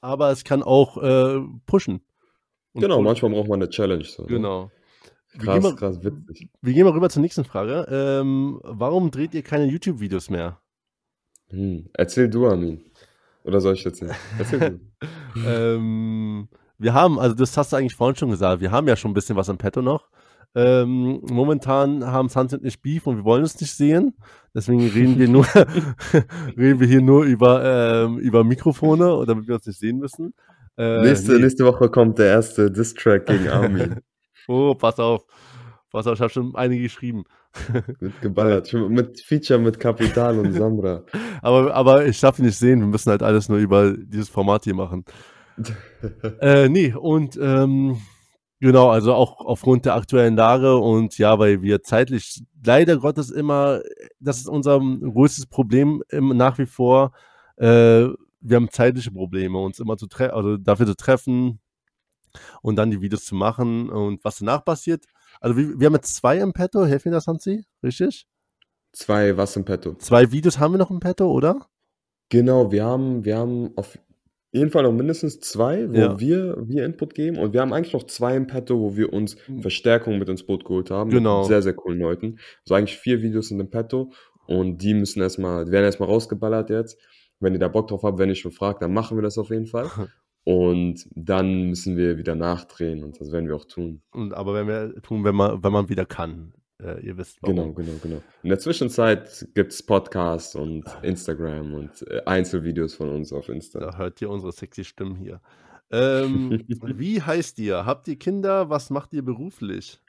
aber es kann auch äh, pushen. genau, pushen. manchmal braucht man eine Challenge. So, ne? genau. Ne? Krass, wir krass, witzig. Wir gehen mal rüber zur nächsten Frage. Ähm, warum dreht ihr keine YouTube-Videos mehr? Hm. Erzähl du, Armin. Oder soll ich jetzt nicht? Erzähl du. ähm, wir haben, also das hast du eigentlich vorhin schon gesagt, wir haben ja schon ein bisschen was im Petto noch. Ähm, momentan haben Sunset nicht Beef und wir wollen es nicht sehen. Deswegen reden wir nur, reden wir hier nur über, ähm, über Mikrofone, damit wir uns nicht sehen müssen. Äh, nächste, nee. nächste Woche kommt der erste Diss-Track gegen Armin. oh, pass auf. Pass auf, ich habe schon einige geschrieben. Mit geballert. Mit Feature mit Kapital und Samra. aber, aber ich darf ihn nicht sehen. Wir müssen halt alles nur über dieses Format hier machen. äh, nee, und ähm, genau, also auch aufgrund der aktuellen Lage und ja, weil wir zeitlich leider Gottes immer, das ist unser größtes Problem im, nach wie vor, äh, wir haben zeitliche Probleme, uns immer zu treffen, also dafür zu treffen und dann die Videos zu machen und was danach passiert. Also wir, wir haben jetzt zwei im Petto, helfen mir das, Hansi? Richtig? Zwei was im Petto? Zwei Videos haben wir noch im Petto, oder? Genau, wir haben, wir haben auf jeden Fall noch mindestens zwei, wo ja. wir, wir Input geben. Und wir haben eigentlich noch zwei im Petto, wo wir uns hm. Verstärkung mit ins Boot geholt haben. Genau. Mit sehr, sehr coolen Leuten. Also eigentlich vier Videos sind im Petto. Und die müssen erstmal, die werden erstmal rausgeballert jetzt. Wenn ihr da Bock drauf habt, wenn ihr schon fragt, dann machen wir das auf jeden Fall. Und dann müssen wir wieder nachdrehen und das werden wir auch tun. Und aber wenn wir tun, wenn man, wenn man wieder kann. Äh, ihr wisst warum. Genau, genau, genau. In der Zwischenzeit gibt es Podcasts und Instagram und äh, Einzelvideos von uns auf Insta. Da hört ihr unsere sexy Stimmen hier. Ähm, wie heißt ihr? Habt ihr Kinder? Was macht ihr beruflich?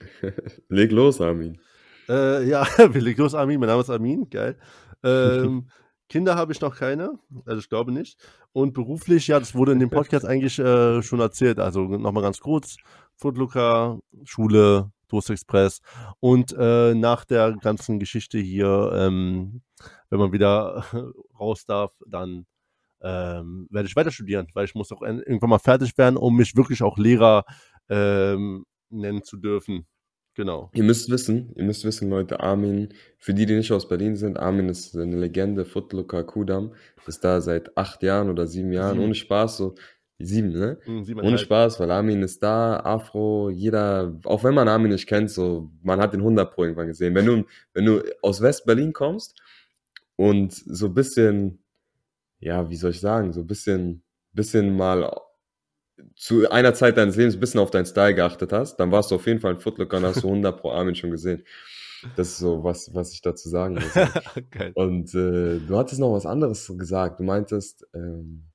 Leg los, Armin. Äh, ja, leg los, Armin. Mein Name ist Armin. Geil. Ähm, Kinder habe ich noch keine, also ich glaube nicht. Und beruflich, ja, das wurde in dem Podcast eigentlich äh, schon erzählt. Also nochmal ganz kurz: Footlooker, Schule, Toast Express. Und äh, nach der ganzen Geschichte hier, ähm, wenn man wieder raus darf, dann ähm, werde ich weiter studieren, weil ich muss auch irgendwann mal fertig werden, um mich wirklich auch Lehrer ähm, nennen zu dürfen. Genau. Ihr müsst wissen, ihr müsst wissen, Leute, Armin, für die, die nicht aus Berlin sind, Armin ist eine Legende, Footlooker Kudam, ist da seit acht Jahren oder sieben Jahren, sieben. ohne Spaß, so Sieben, ne? Mhm, Ohne Spaß, weil Armin ist da, Afro, jeder, auch wenn man Armin nicht kennt, so, man hat den 100 Pro irgendwann gesehen. Wenn du, wenn du aus West-Berlin kommst und so ein bisschen, ja, wie soll ich sagen, so ein bisschen, bisschen mal zu einer Zeit deines Lebens ein bisschen auf deinen Style geachtet hast, dann warst du auf jeden Fall ein Footlooker und hast du 100 Pro Armin schon gesehen. Das ist so, was, was ich dazu sagen muss. und äh, du hattest noch was anderes gesagt. Du meintest, ähm,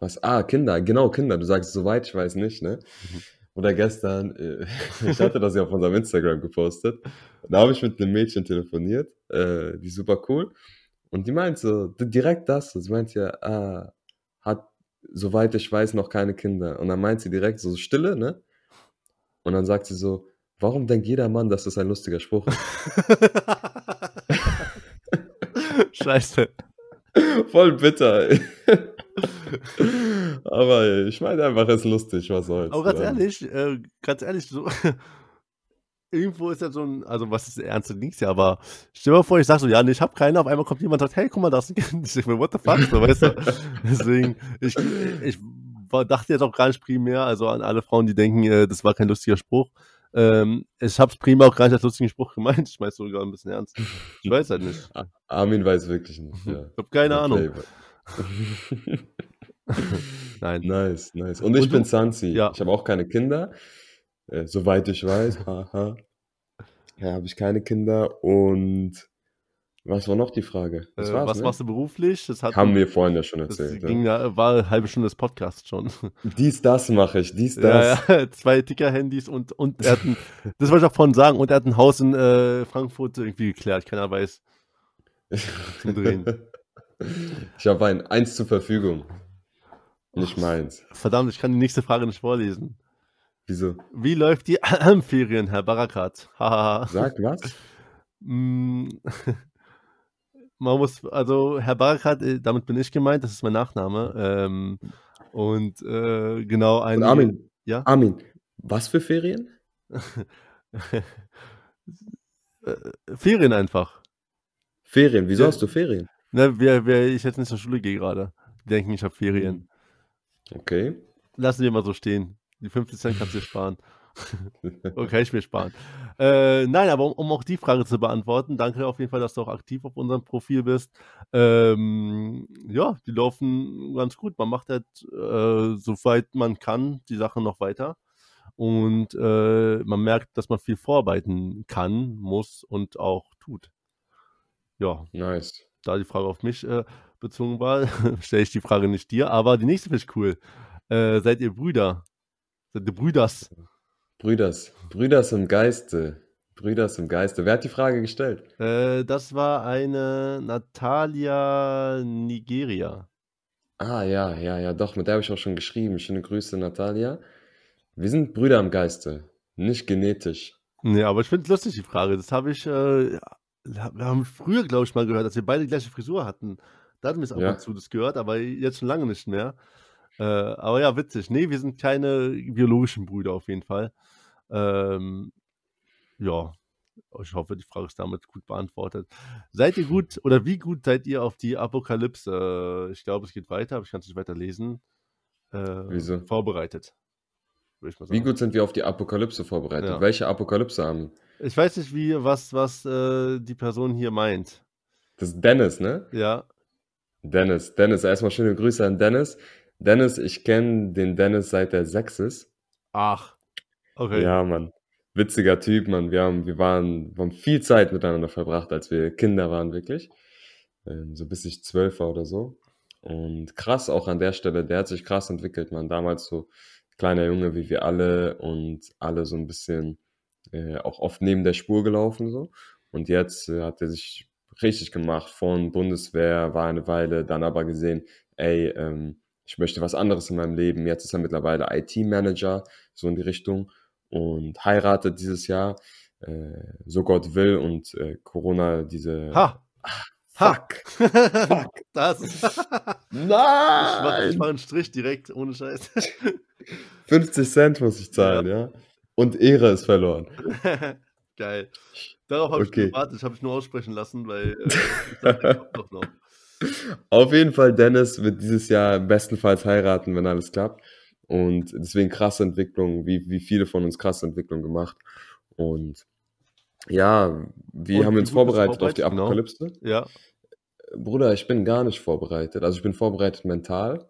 Was? Ah, Kinder, genau, Kinder. Du sagst, soweit ich weiß nicht, ne? Mhm. Oder gestern, äh, ich hatte das ja auf unserem Instagram gepostet. Da habe ich mit einem Mädchen telefoniert, äh, die ist super cool. Und die meint so, di- direkt das. Sie meint ja, ah, hat, soweit ich weiß, noch keine Kinder. Und dann meint sie direkt so Stille, ne? Und dann sagt sie so, warum denkt jeder Mann, dass das ein lustiger Spruch ist? Scheiße. Voll bitter. Aber ich meine einfach, es ist lustig, was soll's. Aber ganz ehrlich, äh, ganz ehrlich, so irgendwo ist ja so ein, also was ist ernst und nichts ja, aber stell dir mal vor, ich sag so, ja, nee, ich hab keine, auf einmal kommt jemand und sagt, hey, guck mal, das ist ein Kind. Ich mir, what the fuck, so, weißt du? Deswegen, ich, ich dachte jetzt auch gar nicht primär, also an alle Frauen, die denken, äh, das war kein lustiger Spruch. Ähm, ich hab's primär auch gar nicht als lustigen Spruch gemeint, ich mein's sogar ein bisschen ernst. Ich weiß halt nicht. Ar- Armin weiß wirklich nicht. Ja. Ich hab keine Der Ahnung. Nein. nice, nice. Und ich Und bin? Sansi. Ja. Ich habe auch keine Kinder. Äh, soweit ich weiß. Haha. Ja, habe ich keine Kinder. Und was war noch die Frage? Das Äh, was ne? machst du beruflich? Das hat Haben wir vorhin ja schon das erzählt. ging Ja. ja, war eine halbe Stunde des Podcasts schon. Dies, das mache ich. Dies, das. Ja, ja, zwei Ticker-Handys und, und er hat ein, das wollte ich auch vorhin sagen, und er hat ein Haus in äh, Frankfurt irgendwie geklärt, keiner weiß. Zum Drehen. Ich habe ein eins zur Verfügung. Nicht meins. Verdammt, ich kann die nächste Frage nicht vorlesen. Wieso? Wie läuft die Ferien, Herr Barakat? Hahaha. Sag was? Mm, Man muss, also Herr Barakat, äh, damit bin ich gemeint, das ist mein Nachname. Ähm, und äh, genau ein. Und Armin, Ja? Armin, was für Ferien? Äh, Ferien einfach. Ferien, wieso Ja. hast du Ferien? Ne, wer, wer ich jetzt nicht zur Schule gehe gerade. Die denken, ich habe Ferien. Okay. Lassen wir mal so stehen. Die 50 Cent kannst du dir sparen. Kann ich mir sparen. Äh, nein, aber um, um auch die Frage zu beantworten, danke auf jeden Fall, dass du auch aktiv auf unserem Profil bist. Ähm, ja, die laufen ganz gut. Man macht halt, äh, soweit man kann, die Sache noch weiter. Und äh, man merkt, dass man viel vorarbeiten kann, muss und auch tut. Ja, Nice. da die Frage auf mich äh, bezogen war, stelle ich die Frage nicht dir, aber die nächste finde ich cool. Äh, seid ihr Brüder? Ihr Brüders? Brüders. Brüders im Geiste. Brüders im Geiste. Wer hat die Frage gestellt? Äh, das war eine Natalia Nigeria. Ah, ja, ja, ja, doch, mit der habe ich auch schon geschrieben. Schöne Grüße, Natalia. Wir sind Brüder im Geiste, nicht genetisch. Nee, aber ich finde es lustig, die Frage. Das habe ich, äh, ja, wir haben früher, glaube ich, mal gehört, dass wir beide die gleiche Frisur hatten. Da hatten wir es ab Ja. und zu das gehört, aber jetzt schon lange nicht mehr. Äh, aber ja, witzig. Nee, wir sind keine biologischen Brüder auf jeden Fall. Ähm, ja, ich hoffe, die Frage ist damit gut beantwortet. Seid ihr gut oder wie gut seid ihr auf die Apokalypse? Ich glaube, es geht weiter, aber ich kann es nicht weiter lesen. Äh, Wieso? Vorbereitet. Wie gut sind wir auf die Apokalypse vorbereitet? Ja. Welche Apokalypse haben? Ich weiß nicht, wie, was, was äh, die Person hier meint. Das ist Dennis, ne? Ja. Dennis, Dennis, erstmal schöne Grüße an Dennis. Dennis, ich kenne den Dennis seit er sechs ist. Ach. Okay. Ja, Mann. Witziger Typ, Mann. Wir haben, wir waren, wir haben viel Zeit miteinander verbracht, als wir Kinder waren, wirklich. Ähm, so bis ich zwölf war oder so. Und krass auch an der Stelle, der hat sich krass entwickelt, man. Damals so kleiner Junge wie wir alle und alle so ein bisschen äh, auch oft neben der Spur gelaufen so. Und jetzt äh, hat er sich richtig gemacht von Bundeswehr, war eine Weile, dann aber gesehen, ey, ähm, ich möchte was anderes in meinem Leben. Jetzt ist er mittlerweile IT-Manager, so in die Richtung und heiratet dieses Jahr, äh, so Gott will und äh, Corona diese Ha! Fuck. Fuck! das. ich mache ich Nein! mach einen Strich direkt, ohne Scheiß. 50 Cent muss ich zahlen, ja. Und Ehre ist verloren. Geil. Darauf habe Okay. ich gewartet, ich habe ich nur aussprechen lassen, weil äh, ich dachte, doch noch. Auf jeden Fall, Dennis wird dieses Jahr bestenfalls heiraten, wenn alles klappt. Und deswegen krasse Entwicklung, wie, wie viele von uns krasse Entwicklung gemacht. Und ja, wie Und haben wir uns vorbereitet auf die? Genau. Apokalypse? Ja. Bruder, ich bin gar nicht vorbereitet. Also ich bin vorbereitet mental,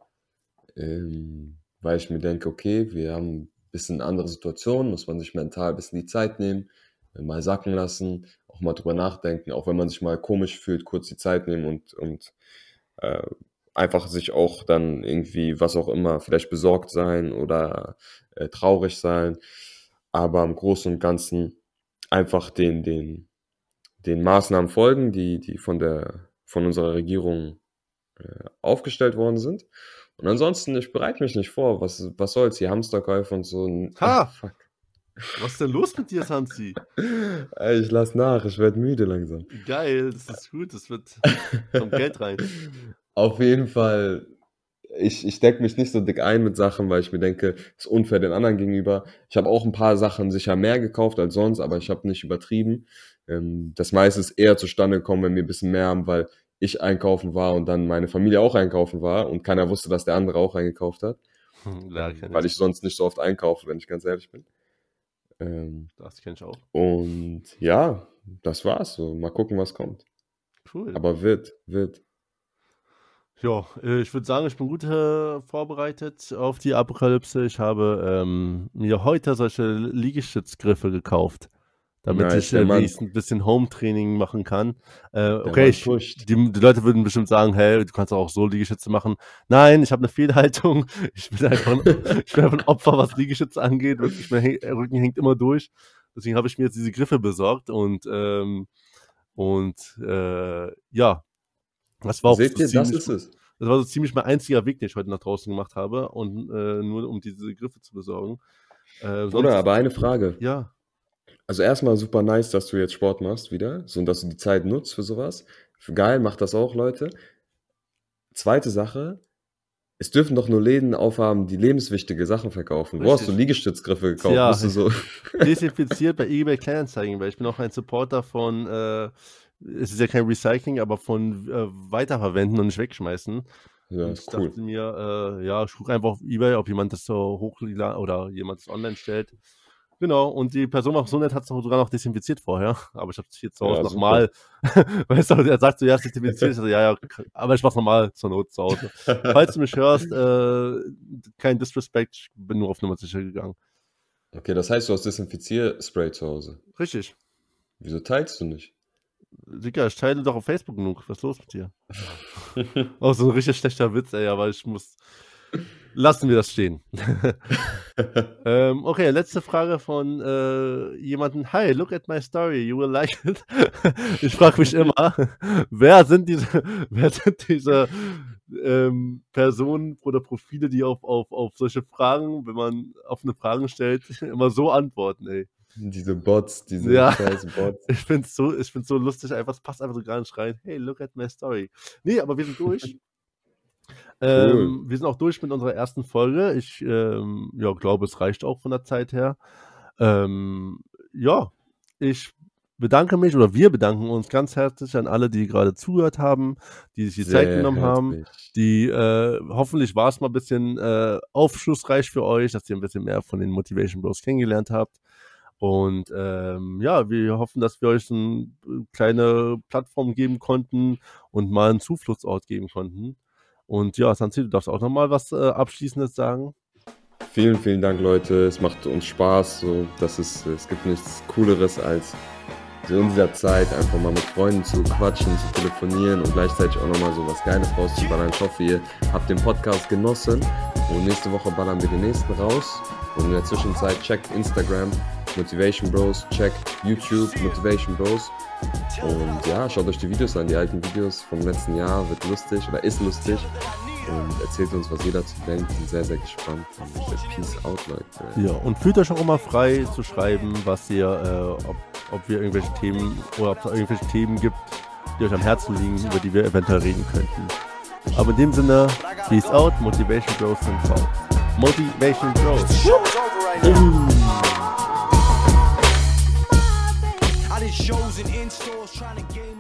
ähm, weil ich mir denke, okay, wir haben ein bisschen andere Situationen, muss man sich mental ein bisschen die Zeit nehmen, mal sacken lassen, auch mal drüber nachdenken, auch wenn man sich mal komisch fühlt, kurz die Zeit nehmen und, und äh, einfach sich auch dann irgendwie, was auch immer, vielleicht besorgt sein oder äh, traurig sein. Aber im Großen und Ganzen einfach den, den, den Maßnahmen folgen, die, die von der, von unserer Regierung äh, aufgestellt worden sind. Und ansonsten, ich bereite mich nicht vor. Was, was soll's? Die Hamsterkäufe und so. Ha! Ach, fuck. Was ist denn los mit dir, Sansi? Ich lass nach, ich werde müde langsam. Geil, das ist gut, das wird zum Geld rein. Auf jeden Fall, ich, ich decke mich nicht so dick ein mit Sachen, weil ich mir denke, es ist unfair den anderen gegenüber. Ich habe auch ein paar Sachen sicher mehr gekauft als sonst, aber ich habe nicht übertrieben. Ähm, das meiste ist eher zustande gekommen, wenn wir ein bisschen mehr haben, weil ich einkaufen war und dann meine Familie auch einkaufen war und keiner wusste, dass der andere auch eingekauft hat. Ja, weil ich sonst nicht so oft einkaufe, wenn ich ganz ehrlich bin. Ähm, das kenne ich auch. Und ja, das war's. So, mal gucken, was kommt. Cool. Aber wird, wird. Ja, äh, ich würde sagen, ich bin gut äh, vorbereitet auf die Apokalypse. Ich habe ähm, mir heute solche Liegestützgriffe gekauft damit nice, ich äh, ein bisschen Home-Training machen kann. Äh, okay, ich, die, die, Leute würden bestimmt sagen, hey, du kannst auch so Liegestütze machen. Nein, ich habe eine Fehlhaltung. Ich bin einfach ein, ich bin einfach ein Opfer, was Liegestütze angeht. Wirklich, mein Rücken hängt immer durch. Deswegen habe ich mir jetzt diese Griffe besorgt und ähm, und äh, ja, das war auch Seht so ihr, ziemlich, das ist es. Das war so ziemlich mein einziger Weg, den ich heute nach draußen gemacht habe und äh, nur um diese Griffe zu besorgen. Äh, Oder aber eine Frage. Ja. Also erstmal super nice, dass du jetzt Sport machst wieder, so und dass du die Zeit nutzt für sowas. Geil, macht das auch, Leute. Zweite Sache, es dürfen doch nur Läden aufhaben, die lebenswichtige Sachen verkaufen. Richtig. Wo hast du Liegestützgriffe gekauft? Ja, du so desinfiziert bei eBay Kleinanzeigen, weil ich bin auch ein Supporter von, äh, es ist ja kein Recycling, aber von äh, Weiterverwenden und nicht wegschmeißen. Ja, und ich cool. dachte mir, äh, ja, ich gucke einfach auf eBay, ob jemand das so hoch oder jemand das online stellt. Genau, und die Person war so nett, hat es sogar noch desinfiziert vorher. Aber ich habe es jetzt zu Hause ja, nochmal. weißt du, er sagt so, ja, es ist desinfiziert. Ich so, ja, ja, aber ich mach's nochmal zur Not zu Hause. Falls du mich hörst, äh, kein Disrespect, ich bin nur auf Nummer sicher gegangen. Okay, das heißt, du hast Desinfizierspray zu Hause. Richtig. Wieso teilst du nicht? Digga, ich teile doch auf Facebook genug. Was ist los mit dir? oh, so ein richtig schlechter Witz, ey, aber ich muss. Lassen wir das stehen. ähm, okay, letzte Frage von äh, jemandem. Hi, look at my story, you will like it. ich frage mich immer, wer sind diese, wer sind diese ähm, Personen oder Profile, die auf, auf, auf solche Fragen, wenn man offene Fragen stellt, immer so antworten, ey. Diese Bots, diese ja, Bots. Ich finde es so, so lustig, einfach, es passt einfach so gar nicht rein. Hey, look at my story. Nee, aber wir sind durch. Ähm, wir sind auch durch mit unserer ersten Folge. Ich ähm, ja, glaube, es reicht auch von der Zeit her. Ähm, ja, ich bedanke mich oder wir bedanken uns ganz herzlich an alle, die gerade zugehört haben, die sich die Sehr Zeit genommen herzlich. haben. Die äh, hoffentlich war es mal ein bisschen äh, aufschlussreich für euch, dass ihr ein bisschen mehr von den Motivation Bros kennengelernt habt. Und ähm, ja, wir hoffen, dass wir euch eine kleine Plattform geben konnten und mal einen Zufluchtsort geben konnten. Und ja, Sanzi, du darfst auch nochmal was äh, Abschließendes sagen. Vielen, vielen Dank, Leute. Es macht uns Spaß. So, das ist, es gibt nichts Cooleres als in dieser Zeit einfach mal mit Freunden zu quatschen, zu telefonieren und gleichzeitig auch nochmal so was Geiles rauszuballern. Ich hoffe, ihr habt den Podcast genossen und nächste Woche ballern wir den nächsten raus. Und in der Zwischenzeit checkt Instagram Motivation Bros, checkt YouTube Motivation Bros. Und ja, schaut euch die Videos an, die alten Videos vom letzten Jahr, wird lustig oder ist lustig. Und erzählt uns, was ihr dazu denkt. Bin sehr, sehr gespannt. Und peace out, Leute. Ja, und fühlt euch auch immer frei zu schreiben, was ihr, äh, ob, ob wir irgendwelche Themen oder ob es irgendwelche Themen gibt, die euch am Herzen liegen, über die wir eventuell reden könnten. Aber in dem Sinne, peace out, Motivation Bros sind raus. Motivation Bros. in stores trying to gain